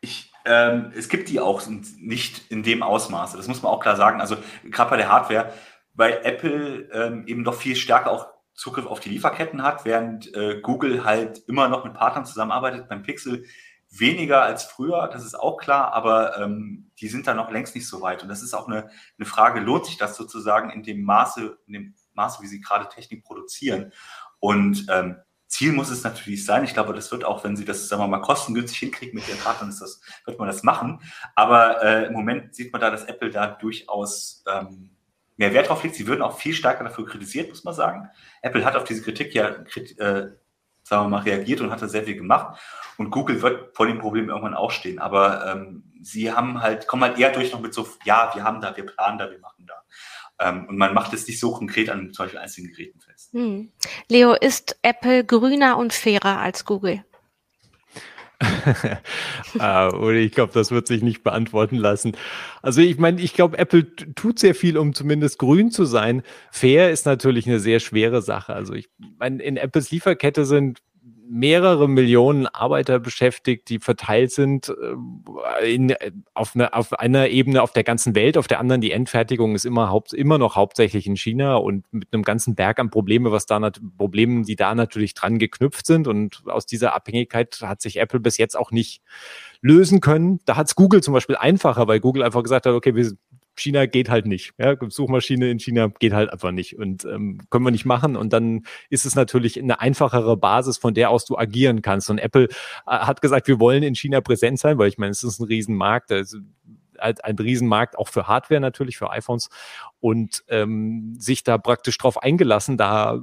Ich, ähm, es gibt die auch nicht in dem Ausmaße. Das muss man auch klar sagen. Also gerade bei der Hardware, weil Apple ähm, eben doch viel stärker auch Zugriff auf die Lieferketten hat, während äh, Google halt immer noch mit Partnern zusammenarbeitet. Beim Pixel weniger als früher, das ist auch klar, aber ähm, die sind da noch längst nicht so weit. Und das ist auch eine, eine Frage, lohnt sich das sozusagen in dem Maße, in dem Maße, wie sie gerade Technik produzieren? Und ähm, Ziel muss es natürlich sein. Ich glaube, das wird auch, wenn sie das, sagen wir mal, kostengünstig hinkriegen mit ihren Partnern, das, wird man das machen. Aber äh, im Moment sieht man da, dass Apple da durchaus ähm, mehr Wert drauf legt. Sie würden auch viel stärker dafür kritisiert, muss man sagen. Apple hat auf diese Kritik ja, äh, sagen wir mal, reagiert und hat da sehr viel gemacht. Und Google wird vor dem Problem irgendwann auch stehen. Aber ähm, sie haben halt, kommen halt eher durch noch mit so, ja, wir haben da, wir planen da, wir machen da. Ähm, und man macht es nicht so konkret an zum Beispiel einzelnen Geräten fest. Hm. Leo, ist Apple grüner und fairer als Google? Ah, oder ich glaube, das wird sich nicht beantworten lassen. Also ich meine, ich glaube, Apple tut sehr viel, um zumindest grün zu sein. Fair ist natürlich eine sehr schwere Sache. Also ich meine, in Apples Lieferkette sind mehrere Millionen Arbeiter beschäftigt, die verteilt sind äh, in, äh, auf, eine, auf einer Ebene auf der ganzen Welt, auf der anderen die Endfertigung ist immer, haupt, immer noch hauptsächlich in China und mit einem ganzen Berg an Probleme, was da Problemen, die da natürlich dran geknüpft sind und aus dieser Abhängigkeit hat sich Apple bis jetzt auch nicht lösen können. Da hat es Google zum Beispiel einfacher, weil Google einfach gesagt hat, okay, wir China geht halt nicht. Ja, Suchmaschine in China geht halt einfach nicht und ähm, können wir nicht machen. Und dann ist es natürlich eine einfachere Basis, von der aus du agieren kannst. Und Apple äh, hat gesagt, wir wollen in China präsent sein, weil ich meine, es ist ein Riesenmarkt. Also, ein Riesenmarkt auch für Hardware natürlich, für iPhones und ähm, sich da praktisch drauf eingelassen, da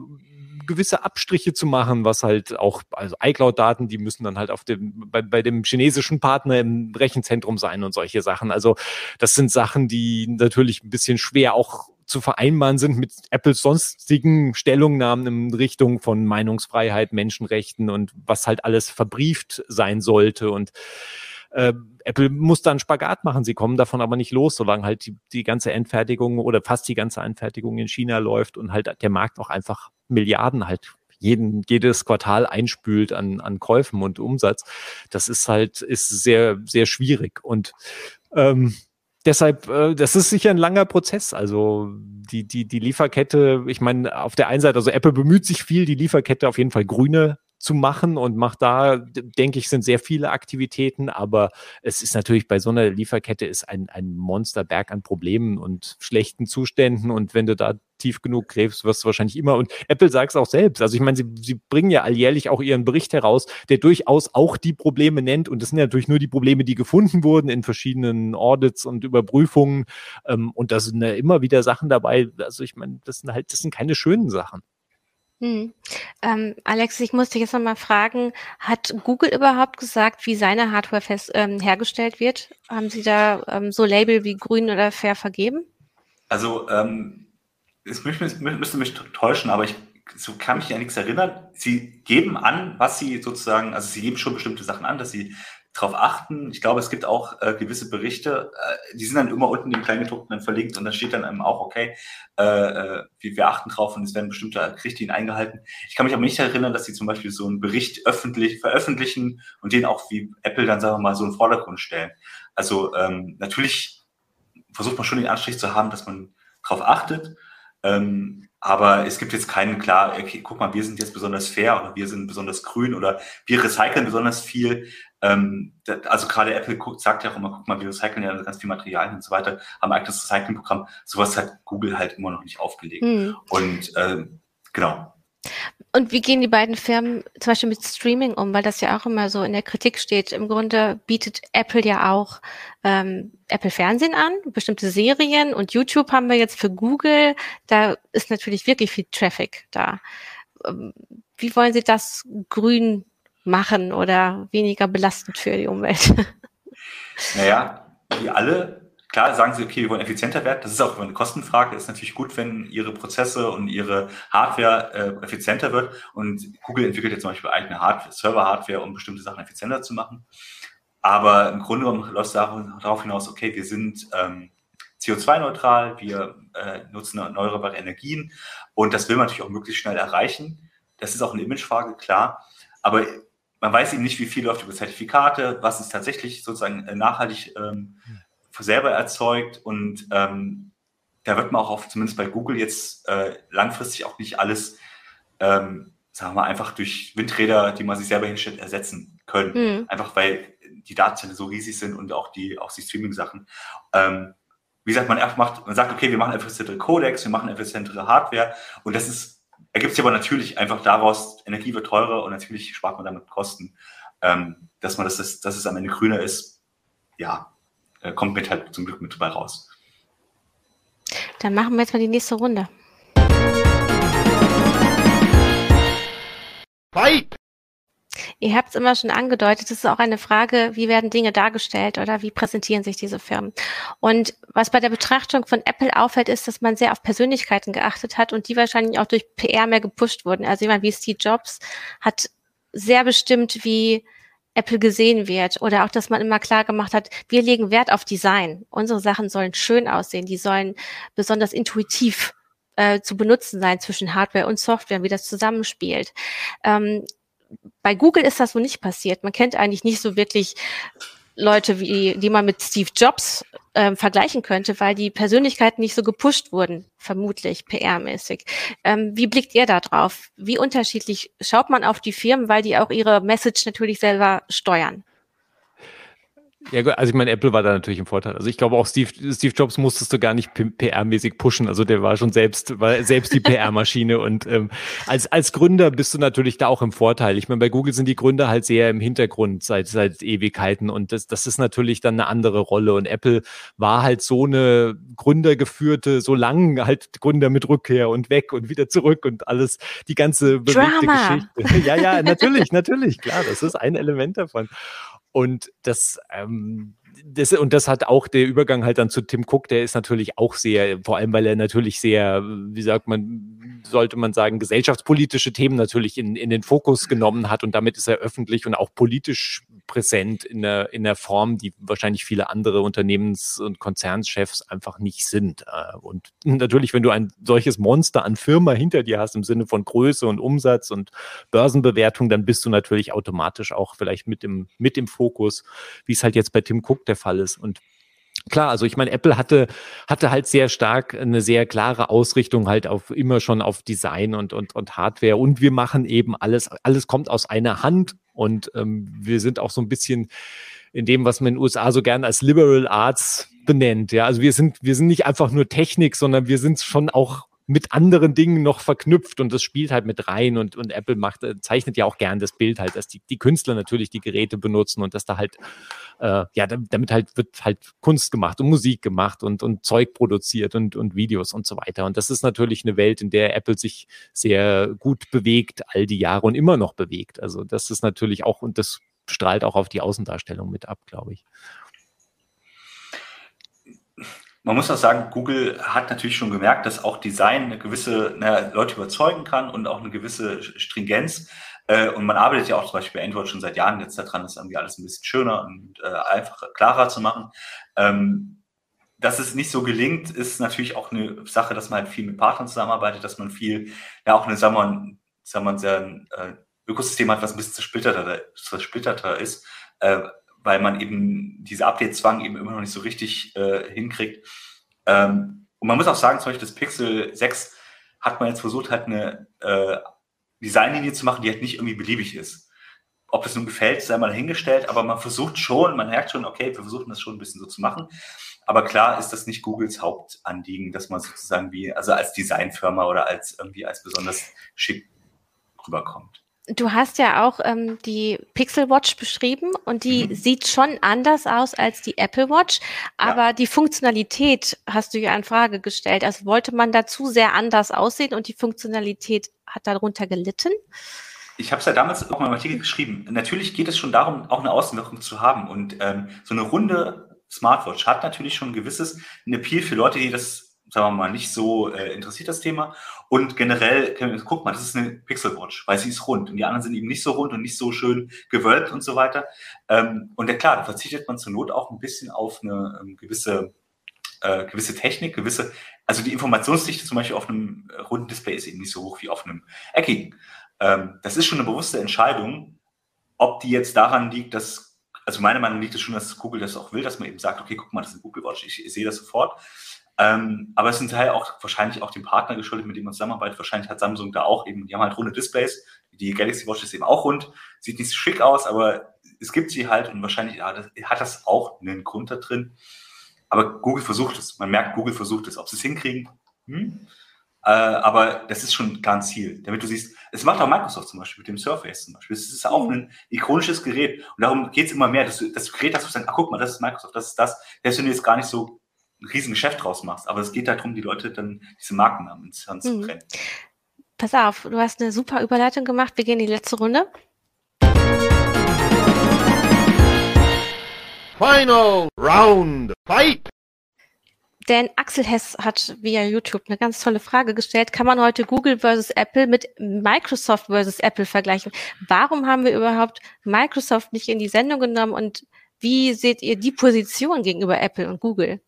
gewisse Abstriche zu machen, was halt auch, also iCloud-Daten, die müssen dann halt auf dem, bei, bei dem chinesischen Partner im Rechenzentrum sein und solche Sachen. Also das sind Sachen, die natürlich ein bisschen schwer auch zu vereinbaren sind mit Apples sonstigen Stellungnahmen in Richtung von Meinungsfreiheit, Menschenrechten und was halt alles verbrieft sein sollte. Und äh, Apple muss dann Spagat machen. Sie kommen davon aber nicht los, solange halt die, die ganze Endfertigung oder fast die ganze Endfertigung in China läuft und halt der Markt auch einfach Milliarden halt jeden, jedes Quartal einspült an, an Käufen und Umsatz. Das ist halt, ist sehr, sehr schwierig. Und ähm, deshalb, äh, das ist sicher ein langer Prozess. Also die, die, die Lieferkette, ich meine, auf der einen Seite, also Apple bemüht sich viel, die Lieferkette auf jeden Fall grüne zu machen und macht da, denke ich, sind sehr viele Aktivitäten, aber es ist natürlich bei so einer Lieferkette ist ein, ein Monsterberg an Problemen und schlechten Zuständen und wenn du da tief genug gräbst, wirst du wahrscheinlich immer und Apple sagt es auch selbst. Also ich meine, sie, sie bringen ja alljährlich auch ihren Bericht heraus, der durchaus auch die Probleme nennt und das sind natürlich nur die Probleme, die gefunden wurden in verschiedenen Audits und Überprüfungen ähm, und da sind ja immer wieder Sachen dabei. Also ich meine, das sind halt, das sind keine schönen Sachen. Hm. Ähm, Alex, ich muss dich jetzt nochmal fragen, hat Google überhaupt gesagt, wie seine Hardware fest, ähm, hergestellt wird? Haben Sie da ähm, so Label wie grün oder fair vergeben? Also, ähm, es müsste, mich täuschen, aber ich so kann mich an nichts erinnern. Sie geben an, was sie sozusagen, also sie geben schon bestimmte Sachen an, dass sie darauf achten. Ich glaube, es gibt auch äh, gewisse Berichte, äh, die sind dann immer unten im Kleingedruckten dann verlinkt und dann steht dann eben auch, okay, äh, äh, wir, wir achten drauf und es werden bestimmte Richtlinien eingehalten. Ich kann mich aber nicht erinnern, dass sie zum Beispiel so einen Bericht öffentlich veröffentlichen und den auch wie Apple dann, sagen wir mal, so in Vordergrund stellen. Also ähm, natürlich versucht man schon den Anstrich zu haben, dass man darauf achtet. Ähm, aber es gibt jetzt keinen klar, okay, guck mal, wir sind jetzt besonders fair oder wir sind besonders grün oder wir recyceln besonders viel. Ähm, also gerade Apple guckt, sagt ja auch immer, guck mal, wir recyceln ja ganz viel Materialien und so weiter, haben ein eigenes Recyclingprogramm. Sowas hat Google halt immer noch nicht aufgelegt. Mhm. Und ähm, genau. Und wie gehen die beiden Firmen zum Beispiel mit Streaming um, weil das ja auch immer so in der Kritik steht. Im Grunde bietet Apple ja auch ähm, Apple Fernsehen an, bestimmte Serien und YouTube haben wir jetzt für Google. Da ist natürlich wirklich viel Traffic da. Ähm, wie wollen Sie das grün machen oder weniger belastend für die Umwelt? Naja, wie alle Klar sagen sie, okay, wir wollen effizienter werden. Das ist auch eine Kostenfrage. Ist natürlich gut, wenn ihre Prozesse und ihre Hardware äh, effizienter wird. Und Google entwickelt jetzt zum Beispiel eigene Hardware, Server-Hardware, um bestimmte Sachen effizienter zu machen. Aber im Grunde genommen läuft es darauf hinaus, okay, wir sind ähm, CO2-neutral, wir äh, nutzen erneuerbare Energien und das will man natürlich auch möglichst schnell erreichen. Das ist auch eine Imagefrage, klar. Aber man weiß eben nicht, wie viel läuft über Zertifikate, was ist tatsächlich sozusagen äh, nachhaltig ähm, selber erzeugt und ähm, da wird man auch auf, zumindest bei Google jetzt äh, langfristig auch nicht alles, ähm, sagen wir mal, einfach durch Windräder, die man sich selber hinstellt, ersetzen können. Mhm. Einfach weil die Datensätze so riesig sind und auch die, auch die Streaming-Sachen. Ähm, wie gesagt, man, macht, man sagt, okay, wir machen effizientere Codecs, wir machen effizientere Hardware und das ist, ergibt sich aber natürlich einfach daraus, Energie wird teurer und natürlich spart man damit Kosten. Ähm, dass man das, das, dass es am Ende grüner ist, ja, äh, kommt mit halt zum Glück mit dabei raus. Dann machen wir jetzt mal die nächste Runde. Fight! Ihr habt es immer schon angedeutet, es ist auch eine Frage, wie werden Dinge dargestellt oder wie präsentieren sich diese Firmen. Und was bei der Betrachtung von Apple auffällt, ist, dass man sehr auf Persönlichkeiten geachtet hat und die wahrscheinlich auch durch PR mehr gepusht wurden. Also jemand wie Steve Jobs hat sehr bestimmt, wie Apple gesehen wird oder auch, dass man immer klar gemacht hat, wir legen Wert auf Design. Unsere Sachen sollen schön aussehen, die sollen besonders intuitiv äh, zu benutzen sein zwischen Hardware und Software, wie das zusammenspielt. Ähm, bei Google ist das wohl nicht passiert. Man kennt eigentlich nicht so wirklich Leute, wie, die man mit Steve Jobs ähm, vergleichen könnte, weil die Persönlichkeiten nicht so gepusht wurden, vermutlich PR-mäßig. Ähm, wie blickt ihr da drauf? Wie unterschiedlich schaut man auf die Firmen, weil die auch ihre Message natürlich selber steuern? Ja, also ich meine, Apple war da natürlich im Vorteil. Also ich glaube auch Steve, Steve Jobs musstest du gar nicht PR-mäßig pushen. Also der war schon selbst, war selbst die PR-Maschine. und ähm, als, als Gründer bist du natürlich da auch im Vorteil. Ich meine, bei Google sind die Gründer halt sehr im Hintergrund seit, seit Ewigkeiten und das, das ist natürlich dann eine andere Rolle. Und Apple war halt so eine Gründergeführte, so lang halt Gründer mit Rückkehr und weg und wieder zurück und alles, die ganze bewegte Drama. Geschichte. Ja, ja, natürlich, natürlich, klar, das ist ein Element davon. Und das, ähm, das, und das hat auch der Übergang halt dann zu Tim Cook, der ist natürlich auch sehr, vor allem weil er natürlich sehr, wie sagt man, sollte man sagen, gesellschaftspolitische Themen natürlich in, in den Fokus genommen hat und damit ist er öffentlich und auch politisch präsent in der, in der Form, die wahrscheinlich viele andere Unternehmens- und Konzernschefs einfach nicht sind. Äh, und natürlich, wenn du ein solches Monster an Firma hinter dir hast im Sinne von Größe und Umsatz und Börsenbewertung, dann bist du natürlich automatisch auch vielleicht mit dem, mit dem Fokus, wie es halt jetzt bei Tim Cook der Fall ist. Und Klar, also ich meine, Apple hatte, hatte halt sehr stark eine sehr klare Ausrichtung halt auf immer schon auf Design und, und, und Hardware und wir machen eben alles, alles kommt aus einer Hand und ähm, wir sind auch so ein bisschen in dem, was man in den USA so gern als Liberal Arts benennt. Ja, also wir sind, wir sind nicht einfach nur Technik, sondern wir sind schon auch mit anderen Dingen noch verknüpft und das spielt halt mit rein und, und Apple macht, äh, zeichnet ja auch gern das Bild halt, dass die, die Künstler natürlich die Geräte benutzen und dass da halt, äh, ja, damit halt wird halt Kunst gemacht und Musik gemacht und, und Zeug produziert und, und Videos und so weiter. Und das ist natürlich eine Welt, in der Apple sich sehr gut bewegt, all die Jahre und immer noch bewegt. Also das ist natürlich auch, und das strahlt auch auf die Außendarstellung mit ab, glaube ich. Man muss auch sagen, Google hat natürlich schon gemerkt, dass auch Design eine gewisse na, Leute überzeugen kann und auch eine gewisse Stringenz. Äh, und man arbeitet ja auch zum Beispiel bei Android schon seit Jahren jetzt daran, das irgendwie alles ein bisschen schöner und äh, einfacher, klarer zu machen. Ähm, dass es nicht so gelingt, ist natürlich auch eine Sache, dass man halt viel mit Partnern zusammenarbeitet, dass man viel, ja auch eine, sagen wir mal, sehr, äh, Ökosystem hat, was ein bisschen zersplitterter, zersplitterter ist. Äh, weil man eben diese Update-Zwang eben immer noch nicht so richtig äh, hinkriegt. Ähm, und man muss auch sagen, zum Beispiel das Pixel 6 hat man jetzt versucht, halt eine äh, Designlinie zu machen, die halt nicht irgendwie beliebig ist. Ob es nun gefällt, sei mal hingestellt, aber man versucht schon, man merkt schon, okay, wir versuchen das schon ein bisschen so zu machen. Aber klar ist das nicht Googles Hauptanliegen, dass man sozusagen wie, also als Designfirma oder als irgendwie als besonders schick rüberkommt. Du hast ja auch ähm, die Pixel Watch beschrieben und die mhm. sieht schon anders aus als die Apple Watch, aber ja. die Funktionalität hast du ja in Frage gestellt. Also wollte man dazu sehr anders aussehen und die Funktionalität hat darunter gelitten? Ich habe es ja damals auch mal im Artikel geschrieben. Natürlich geht es schon darum, auch eine Außenwirkung zu haben und ähm, so eine runde Smartwatch hat natürlich schon ein gewisses ein Appeal für Leute, die das sagen wir mal, nicht so äh, interessiert das Thema. Und generell, guck mal, das ist eine Pixel Watch, weil sie ist rund und die anderen sind eben nicht so rund und nicht so schön gewölbt und so weiter. Ähm, und ja klar, da verzichtet man zur Not auch ein bisschen auf eine ähm, gewisse, äh, gewisse Technik, gewisse, also die Informationsdichte zum Beispiel auf einem äh, runden Display ist eben nicht so hoch wie auf einem eckigen. Ähm, das ist schon eine bewusste Entscheidung, ob die jetzt daran liegt, dass also meiner Meinung liegt es schon, dass Google das auch will, dass man eben sagt, okay, guck mal, das ist eine Google Watch, ich, ich sehe das sofort. Ähm, aber es sind halt auch wahrscheinlich auch dem Partner geschuldet, mit dem man zusammenarbeitet. Wahrscheinlich hat Samsung da auch eben, die haben halt runde Displays. Die Galaxy Watch ist eben auch rund. Sieht nicht so schick aus, aber es gibt sie halt und wahrscheinlich ja, das, hat das auch einen Grund da drin. Aber Google versucht es. Man merkt, Google versucht es. Ob sie es hinkriegen, hm? äh, aber das ist schon klar ein Ziel. Damit du siehst, es macht auch Microsoft zum Beispiel mit dem Surface zum Beispiel. Es ist auch mhm. ein ikonisches Gerät. Und darum geht es immer mehr, dass du das Gerät hast, du sagst, ach guck mal, das ist Microsoft, das ist das. Selbst wenn du jetzt gar nicht so ein Riesengeschäft draus machst. Aber es geht darum, die Leute dann diese Markennamen ins Hirn zu brennen. Mhm. Pass auf, du hast eine super Überleitung gemacht. Wir gehen in die letzte Runde. Final Round Fight! Denn Axel Hess hat via YouTube eine ganz tolle Frage gestellt. Kann man heute Google versus Apple mit Microsoft versus Apple vergleichen? Warum haben wir überhaupt Microsoft nicht in die Sendung genommen und wie seht ihr die Position gegenüber Apple und Google?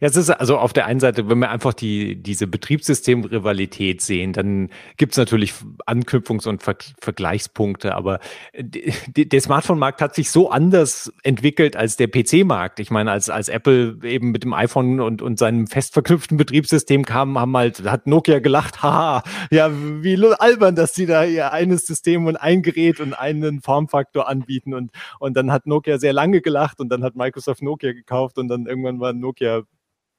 Ja, es ist also auf der einen Seite, wenn wir einfach die, diese Betriebssystem-Rivalität sehen, dann gibt's natürlich Anknüpfungs- und Ver Vergleichspunkte, aber der Smartphone-Markt hat sich so anders entwickelt als der PC-Markt. Ich meine, als, als Apple eben mit dem iPhone und, und seinem fest verknüpften Betriebssystem kam, haben halt, hat Nokia gelacht, haha, ja, wie albern, dass sie da ihr eines System und ein Gerät und einen Formfaktor anbieten und, und dann hat Nokia sehr lange gelacht und dann hat Microsoft Nokia gekauft und dann irgendwann war Nokia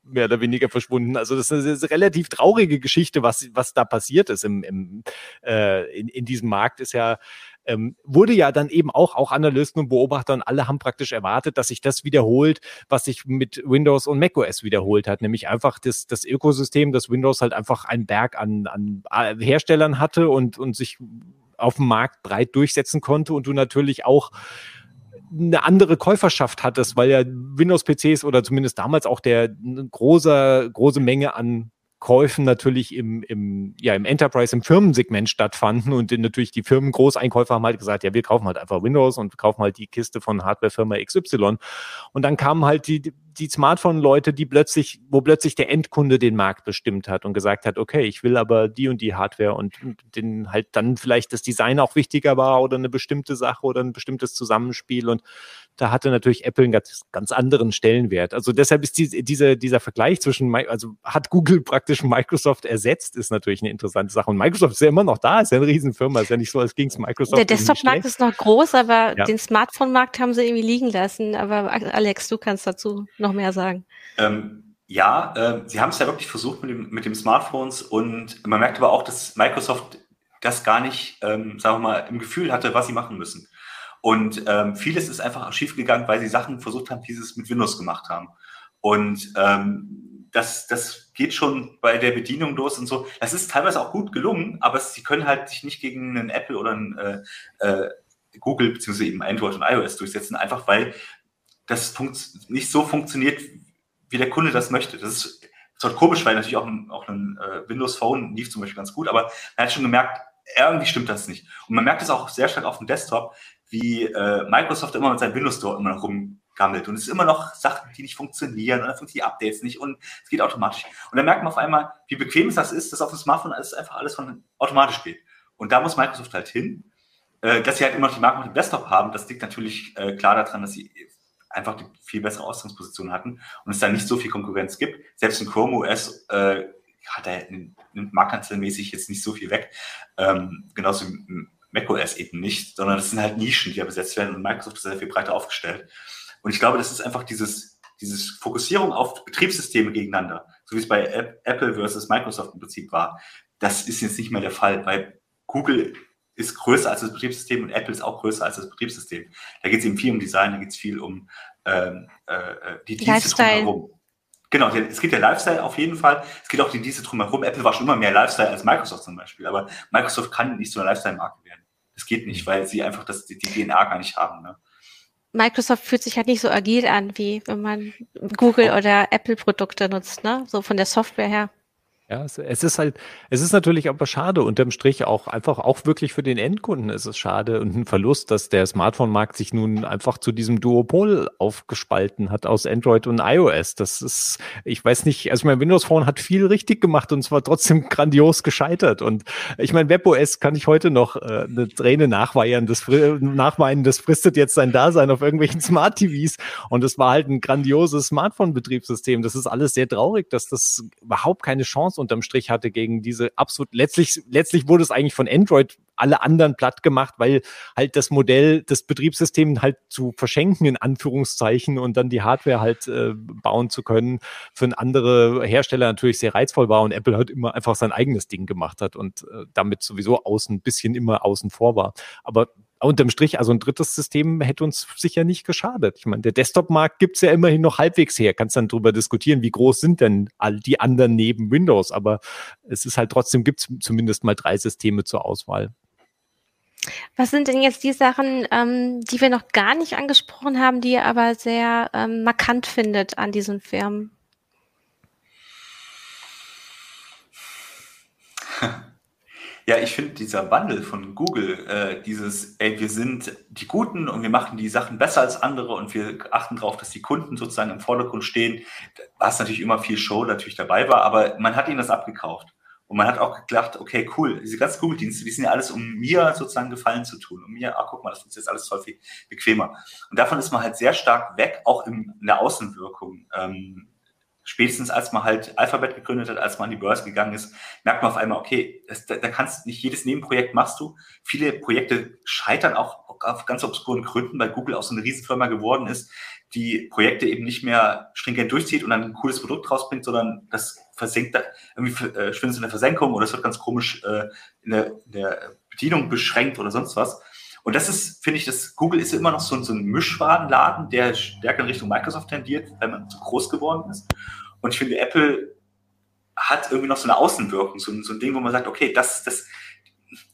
mehr oder weniger verschwunden. Also das ist eine relativ traurige Geschichte, was, was da passiert ist im, im, äh, in, in diesem Markt, ist ja ähm, wurde ja dann eben auch, auch Analysten und Beobachter und alle haben praktisch erwartet, dass sich das wiederholt, was sich mit Windows und macOS wiederholt hat, nämlich einfach das, das Ökosystem, dass Windows halt einfach einen Berg an, an äh, Herstellern hatte und, und sich auf dem Markt breit durchsetzen konnte und du natürlich auch eine andere Käuferschaft hattest, weil ja Windows-PCs oder zumindest damals auch der große, große Menge an Käufen natürlich im, im, ja, im Enterprise, im Firmensegment stattfanden und natürlich die Firmen haben halt gesagt, ja, wir kaufen halt einfach Windows und kaufen halt die Kiste von Hardwarefirma XY. Und dann kamen halt die, die Smartphone-Leute, die plötzlich, wo plötzlich der Endkunde den Markt bestimmt hat und gesagt hat, okay, ich will aber die und die Hardware und den halt dann vielleicht das Design auch wichtiger war oder eine bestimmte Sache oder ein bestimmtes Zusammenspiel und da hatte natürlich Apple einen ganz, ganz anderen Stellenwert. Also deshalb ist die, diese, dieser Vergleich zwischen, also hat Google praktisch Microsoft ersetzt, ist natürlich eine interessante Sache. Und Microsoft ist ja immer noch da, ist ja eine Riesenfirma, ist ja nicht so, als ging es Microsoft. Der Desktop-Markt ist noch groß, aber ja. den Smartphone-Markt haben sie irgendwie liegen lassen. Aber Alex, du kannst dazu noch mehr sagen. Ähm, ja, äh, sie haben es ja wirklich versucht mit dem, mit dem Smartphones und man merkt aber auch, dass Microsoft das gar nicht, ähm, sagen wir mal, im Gefühl hatte, was sie machen müssen. Und ähm, vieles ist einfach schiefgegangen, weil sie Sachen versucht haben, die sie mit Windows gemacht haben. Und ähm, das, das geht schon bei der Bedienung los und so. Das ist teilweise auch gut gelungen, aber sie können halt sich nicht gegen einen Apple oder einen äh, äh, Google beziehungsweise eben Android und iOS durchsetzen, einfach weil das nicht so funktioniert, wie der Kunde das möchte. Das ist zwar komisch, weil natürlich auch ein, auch ein äh, Windows Phone lief zum Beispiel ganz gut, aber man hat schon gemerkt, irgendwie stimmt das nicht. Und man merkt es auch sehr stark auf dem Desktop, wie äh, Microsoft immer mit seinem Windows Store immer noch rumgammelt. Und es ist immer noch Sachen, die nicht funktionieren und dann funktionieren die Updates nicht und es geht automatisch. Und dann merkt man auf einmal, wie bequem es das ist, dass auf dem Smartphone alles einfach alles von automatisch geht. Und da muss Microsoft halt hin. Äh, dass sie halt immer noch die Marke mit dem Desktop haben, das liegt natürlich äh, klar daran, dass sie einfach die viel bessere Ausgangsposition hatten und es da nicht so viel Konkurrenz gibt. Selbst in Chrome OS äh, hat er marktanteilmäßig jetzt nicht so viel weg. Ähm, genauso macOS eben nicht, sondern das sind halt Nischen, die ja besetzt werden und Microsoft ist sehr viel breiter aufgestellt. Und ich glaube, das ist einfach dieses, dieses Fokussierung auf Betriebssysteme gegeneinander, so wie es bei Apple versus Microsoft im Prinzip war. Das ist jetzt nicht mehr der Fall. Bei Google ist größer als das Betriebssystem und Apple ist auch größer als das Betriebssystem. Da geht es eben viel um Design, da geht es viel um ähm, äh, äh die Dienste drumherum. Genau, es geht ja Lifestyle auf jeden Fall. Es geht auch die Dienste drumherum. Apple war schon immer mehr Lifestyle als Microsoft zum Beispiel, aber Microsoft kann nicht so eine Lifestyle-Marke werden. Das geht nicht, weil sie einfach das, die, die DNA gar nicht haben. Ne? Microsoft fühlt sich halt nicht so agil an, wie wenn man Google oder Apple Produkte nutzt, ne? So von der Software her. Ja, es, es, ist halt, es ist natürlich aber schade, unterm Strich auch einfach, auch wirklich für den Endkunden ist es schade und ein Verlust, dass der Smartphone-Markt sich nun einfach zu diesem Duopol aufgespalten hat aus Android und iOS. Das ist, ich weiß nicht, also mein Windows Phone hat viel richtig gemacht und zwar trotzdem grandios gescheitert. Und ich meine, WebOS kann ich heute noch äh, eine Träne nachweinen, das, nachweinen, das fristet jetzt sein Dasein auf irgendwelchen Smart TVs. Und es war halt ein grandioses Smartphone-Betriebssystem. Das ist alles sehr traurig, dass das überhaupt keine Chance unterm Strich hatte gegen diese absolut, letztlich, letztlich wurde es eigentlich von Android alle anderen platt gemacht, weil halt das Modell, das Betriebssystem halt zu verschenken, in Anführungszeichen, und dann die Hardware halt äh, bauen zu können, für einen andere Hersteller natürlich sehr reizvoll war und Apple halt immer einfach sein eigenes Ding gemacht hat und äh, damit sowieso außen ein bisschen immer außen vor war. Aber unterm Strich, also ein drittes System hätte uns sicher nicht geschadet. Ich meine, der Desktop-Markt gibt's ja immerhin noch halbwegs her. Kannst dann drüber diskutieren, wie groß sind denn all die anderen neben Windows. Aber es ist halt trotzdem, gibt's zumindest mal drei Systeme zur Auswahl. Was sind denn jetzt die Sachen, ähm, die wir noch gar nicht angesprochen haben, die ihr aber sehr ähm, markant findet an diesen Firmen? Ja, ich finde dieser Wandel von Google, äh, dieses, ey, wir sind die Guten und wir machen die Sachen besser als andere und wir achten darauf, dass die Kunden sozusagen im Vordergrund stehen, was natürlich immer viel Show natürlich dabei war, aber man hat ihnen das abgekauft. Und man hat auch gedacht, okay, cool, diese ganzen Google-Dienste, die sind ja alles, um mir sozusagen Gefallen zu tun. Um mir, ah, guck mal, das ist jetzt alles voll viel bequemer. Und davon ist man halt sehr stark weg, auch in, in der Außenwirkung. Ähm, spätestens als man halt Alphabet gegründet hat, als man an die Börse gegangen ist, merkt man auf einmal, okay, das, da, da kannst nicht jedes Nebenprojekt machst du. Viele Projekte scheitern auch auf ganz obskuren Gründen, weil Google auch so eine Riesenfirma geworden ist, die Projekte eben nicht mehr stringent durchzieht und dann ein cooles Produkt rausbringt, sondern das versenkt irgendwie äh, schwindet in der Versenkung oder es wird ganz komisch äh, in, der, in der Bedienung beschränkt oder sonst was. Und das ist, finde ich, das Google ist immer noch so, so ein Mischwarenladen, der stärker in Richtung Microsoft tendiert, weil man zu groß geworden ist. Und ich finde, Apple hat irgendwie noch so eine Außenwirkung, so, so ein Ding, wo man sagt, okay, das, das,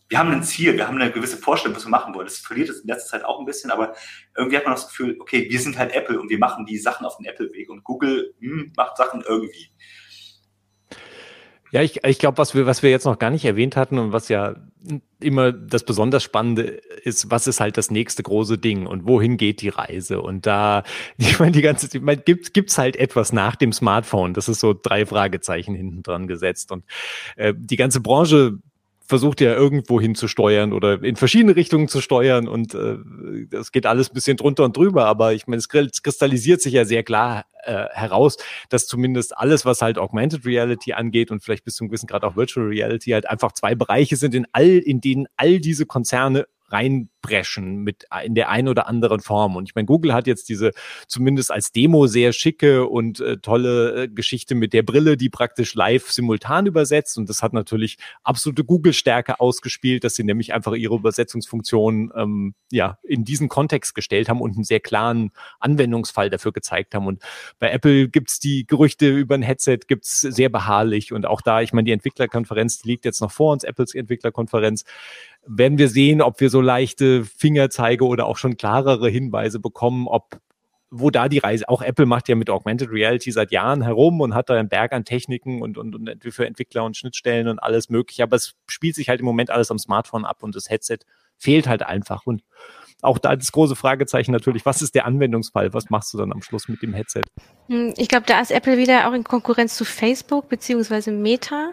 wir haben ein Ziel, wir haben eine gewisse Vorstellung, was wir machen wollen. Das verliert es in letzter Zeit auch ein bisschen, aber irgendwie hat man das Gefühl, okay, wir sind halt Apple und wir machen die Sachen auf den Apple-Weg und Google hm, macht Sachen irgendwie. Ja, ich, ich glaube, was wir, was wir jetzt noch gar nicht erwähnt hatten und was ja immer das besonders Spannende ist, was ist halt das nächste große Ding und wohin geht die Reise? Und da, ich meine, die ganze, ich meine, gibt gibt's halt etwas nach dem Smartphone? Das ist so drei Fragezeichen hinten dran gesetzt und äh, die ganze Branche versucht ja irgendwo hin zu steuern oder in verschiedene Richtungen zu steuern und äh, das geht alles ein bisschen drunter und drüber, aber ich meine, es kristallisiert sich ja sehr klar äh, heraus, dass zumindest alles, was halt Augmented Reality angeht und vielleicht bis zum gewissen Grad auch Virtual Reality halt einfach zwei Bereiche sind, in all, in denen all diese Konzerne reinbrechen mit in der einen oder anderen Form. Und ich meine, Google hat jetzt diese zumindest als Demo sehr schicke und äh, tolle äh, Geschichte mit der Brille, die praktisch live simultan übersetzt. Und das hat natürlich absolute Google-Stärke ausgespielt, dass sie nämlich einfach ihre Übersetzungsfunktion ähm, ja in diesen Kontext gestellt haben und einen sehr klaren Anwendungsfall dafür gezeigt haben. Und bei Apple gibt's die Gerüchte über ein Headset, gibt's sehr beharrlich. Und auch da, ich meine, die Entwicklerkonferenz, die liegt jetzt noch vor uns, Apples Entwicklerkonferenz werden wir sehen, ob wir so leichte Fingerzeige oder auch schon klarere Hinweise bekommen, ob wo da die Reise, auch Apple macht ja mit Augmented Reality seit Jahren herum und hat da einen Berg an Techniken und, und, und für Entwickler und Schnittstellen und alles mögliche, aber es spielt sich halt im Moment alles am Smartphone ab und das Headset fehlt halt einfach. Und auch da das große Fragezeichen natürlich, was ist der Anwendungsfall? Was machst du dann am Schluss mit dem Headset? Hm, ich glaube, da ist Apple wieder auch in Konkurrenz zu Facebook beziehungsweise Meta.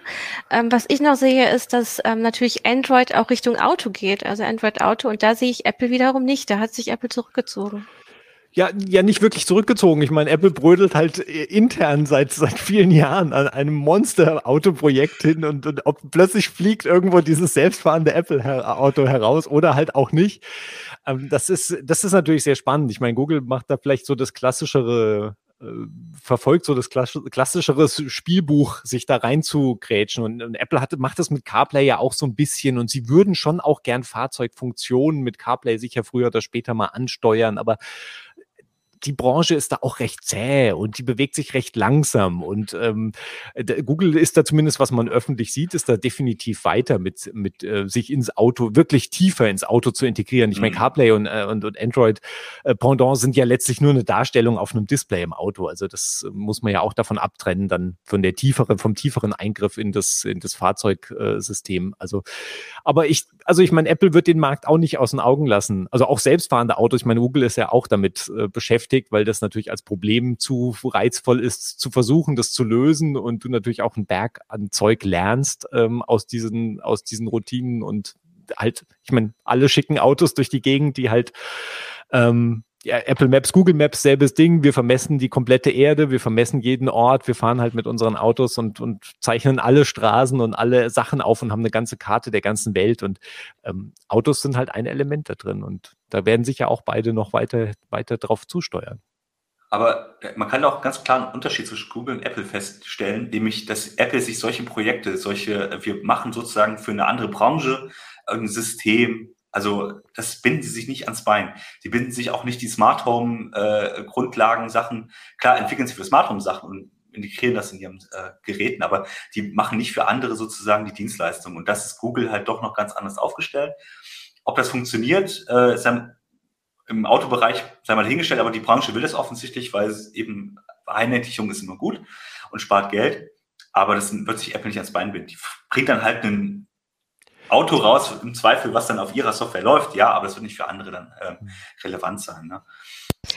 Ähm, was ich noch sehe, ist, dass ähm, natürlich Android auch Richtung Auto geht, also Android Auto. Und da sehe ich Apple wiederum nicht. Da hat sich Apple zurückgezogen. Ja, ja, nicht wirklich zurückgezogen. Ich meine, Apple brödelt halt intern seit seit vielen Jahren an einem Monster-Autoprojekt hin und, und ob plötzlich fliegt irgendwo dieses selbstfahrende Apple-Auto heraus oder halt auch nicht. Ähm, das ist das ist natürlich sehr spannend. Ich meine, Google macht da vielleicht so das klassischere äh, verfolgt so das klassischere Spielbuch, sich da rein zu grätschen. Und, und, Apple hat, macht das mit CarPlay ja auch so ein bisschen. Und sie würden schon auch gern Fahrzeugfunktionen mit CarPlay sicher früher oder später mal ansteuern. Aber die Branche ist da auch recht zäh und die bewegt sich recht langsam. Und ähm, Google ist da zumindest, was man öffentlich sieht, ist da definitiv weiter mit, mit äh, sich ins Auto, wirklich tiefer ins Auto zu integrieren. Ich meine, mhm. CarPlay und, äh, und, und Android äh, Pendant sind ja letztlich nur eine Darstellung auf einem Display im Auto. Also das muss man ja auch davon abtrennen, dann von der tieferen, vom tieferen Eingriff in das, in das Fahrzeugsystem. Also, aber ich, also ich meine, Apple wird den Markt auch nicht aus den Augen lassen. Also auch selbstfahrende Autos. Ich meine, Google ist ja auch damit äh, beschäftigt beschäftigt, weil das natürlich als Problem zu reizvoll ist, zu versuchen, das zu lösen und du natürlich auch einen Berg an Zeug lernst ähm, aus diesen, aus diesen Routinen und halt, ich meine, alle schicken Autos durch die Gegend, die halt ähm, ja, Apple Maps, Google Maps, selbes Ding. Wir vermessen die komplette Erde, wir vermessen jeden Ort, wir fahren halt mit unseren Autos und, und zeichnen alle Straßen und alle Sachen auf und haben eine ganze Karte der ganzen Welt. Und ähm, Autos sind halt ein Element da drin. Und da werden sich ja auch beide noch weiter, weiter drauf zusteuern. Aber äh, man kann auch ganz klar einen Unterschied zwischen Google und Apple feststellen, nämlich, dass Apple sich solche Projekte, solche, äh, wir machen sozusagen für eine andere Branche ein System, also das binden sie sich nicht ans Bein. Sie binden sich auch nicht die Smart Home äh, Grundlagen Sachen. Klar entwickeln sie für Smart Home Sachen und integrieren das in ihren äh, Geräten, aber die machen nicht für andere sozusagen die Dienstleistung. Und das ist Google halt doch noch ganz anders aufgestellt. Ob das funktioniert, äh, ist dann im Autobereich sei mal hingestellt, aber die Branche will das offensichtlich, weil es eben Vereinheitlichung ist immer gut und spart Geld. Aber das wird sich Apple nicht ans Bein binden. Die bringt dann halt einen Auto raus, im Zweifel, was dann auf ihrer Software läuft, ja, aber es wird nicht für andere dann äh, relevant sein. Ne?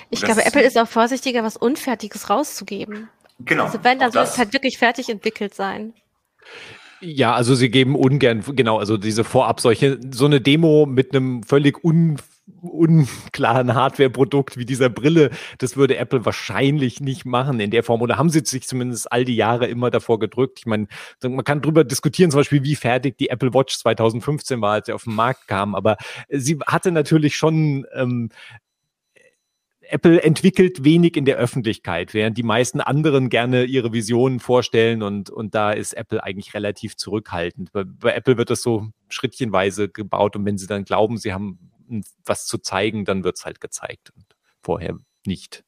Ich glaube, Apple ist auch vorsichtiger, was Unfertiges rauszugeben. Genau. Also wenn, dann soll es halt wirklich fertig entwickelt sein. Ja, also sie geben ungern, genau, also diese vorab solche, so eine Demo mit einem völlig un unklaren Hardware-Produkt wie dieser Brille, das würde Apple wahrscheinlich nicht machen in der Form. Oder haben sie sich zumindest all die Jahre immer davor gedrückt? Ich meine, man kann drüber diskutieren, zum Beispiel, wie fertig die Apple Watch 2015 war, als sie auf den Markt kam. Aber sie hatte natürlich schon ähm, Apple entwickelt wenig in der Öffentlichkeit, während die meisten anderen gerne ihre Visionen vorstellen und, und da ist Apple eigentlich relativ zurückhaltend. Bei, bei Apple wird das so schrittchenweise gebaut und wenn sie dann glauben, sie haben was zu zeigen, dann wird es halt gezeigt und vorher nicht.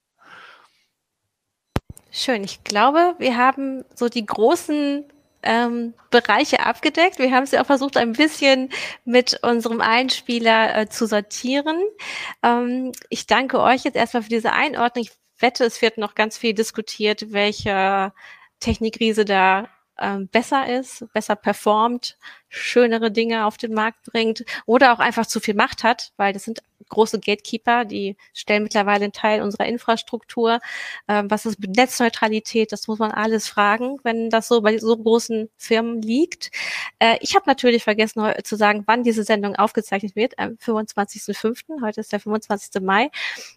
Schön. Ich glaube, wir haben so die großen ähm, Bereiche abgedeckt. Wir haben es ja auch versucht, ein bisschen mit unserem Einspieler äh, zu sortieren. Ähm, ich danke euch jetzt erstmal für diese Einordnung. Ich wette, es wird noch ganz viel diskutiert, welche Technikriese da ähm, besser ist, besser performt, schönere Dinge auf den Markt bringt oder auch einfach zu viel Macht hat, weil das sind große Gatekeeper, die stellen mittlerweile einen Teil unserer Infrastruktur. Ähm, was ist Netzneutralität? Das muss man alles fragen, wenn das so bei so großen Firmen liegt. Äh, ich habe natürlich vergessen zu sagen, wann diese Sendung aufgezeichnet wird, am 25.05. Heute ist der 25. Mai.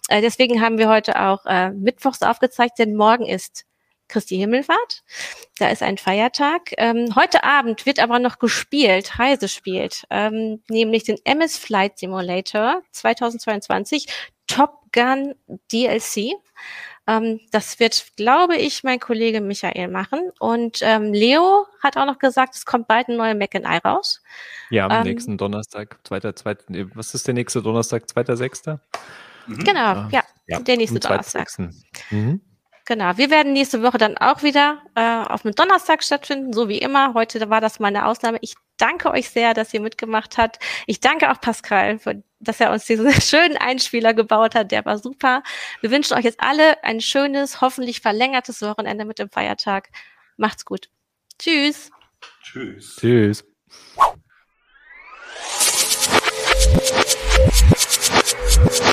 Äh, deswegen haben wir heute auch äh, Mittwochs aufgezeichnet, denn morgen ist Christi Himmelfahrt. Da ist ein Feiertag. Ähm, heute Abend wird aber noch gespielt, Heise spielt, ähm, nämlich den MS Flight Simulator 2022 Top Gun DLC. Ähm, das wird, glaube ich, mein Kollege Michael machen. Und ähm, Leo hat auch noch gesagt, es kommt bald ein neuer Mac and I raus. Ja, am ähm, nächsten Donnerstag, zweiter, zweiter, was ist der nächste Donnerstag, zweiter, sechster? Mhm. Genau, ah, ja, ja, der nächste Donnerstag. Mhm. Genau, wir werden nächste Woche dann auch wieder äh, auf dem Donnerstag stattfinden, so wie immer. Heute war das meine Ausnahme. Ich danke euch sehr, dass ihr mitgemacht habt. Ich danke auch Pascal, für, dass er uns diesen schönen Einspieler gebaut hat. Der war super. Wir wünschen euch jetzt alle ein schönes, hoffentlich verlängertes Wochenende mit dem Feiertag. Macht's gut. Tschüss. Tschüss. Tschüss. Tschüss.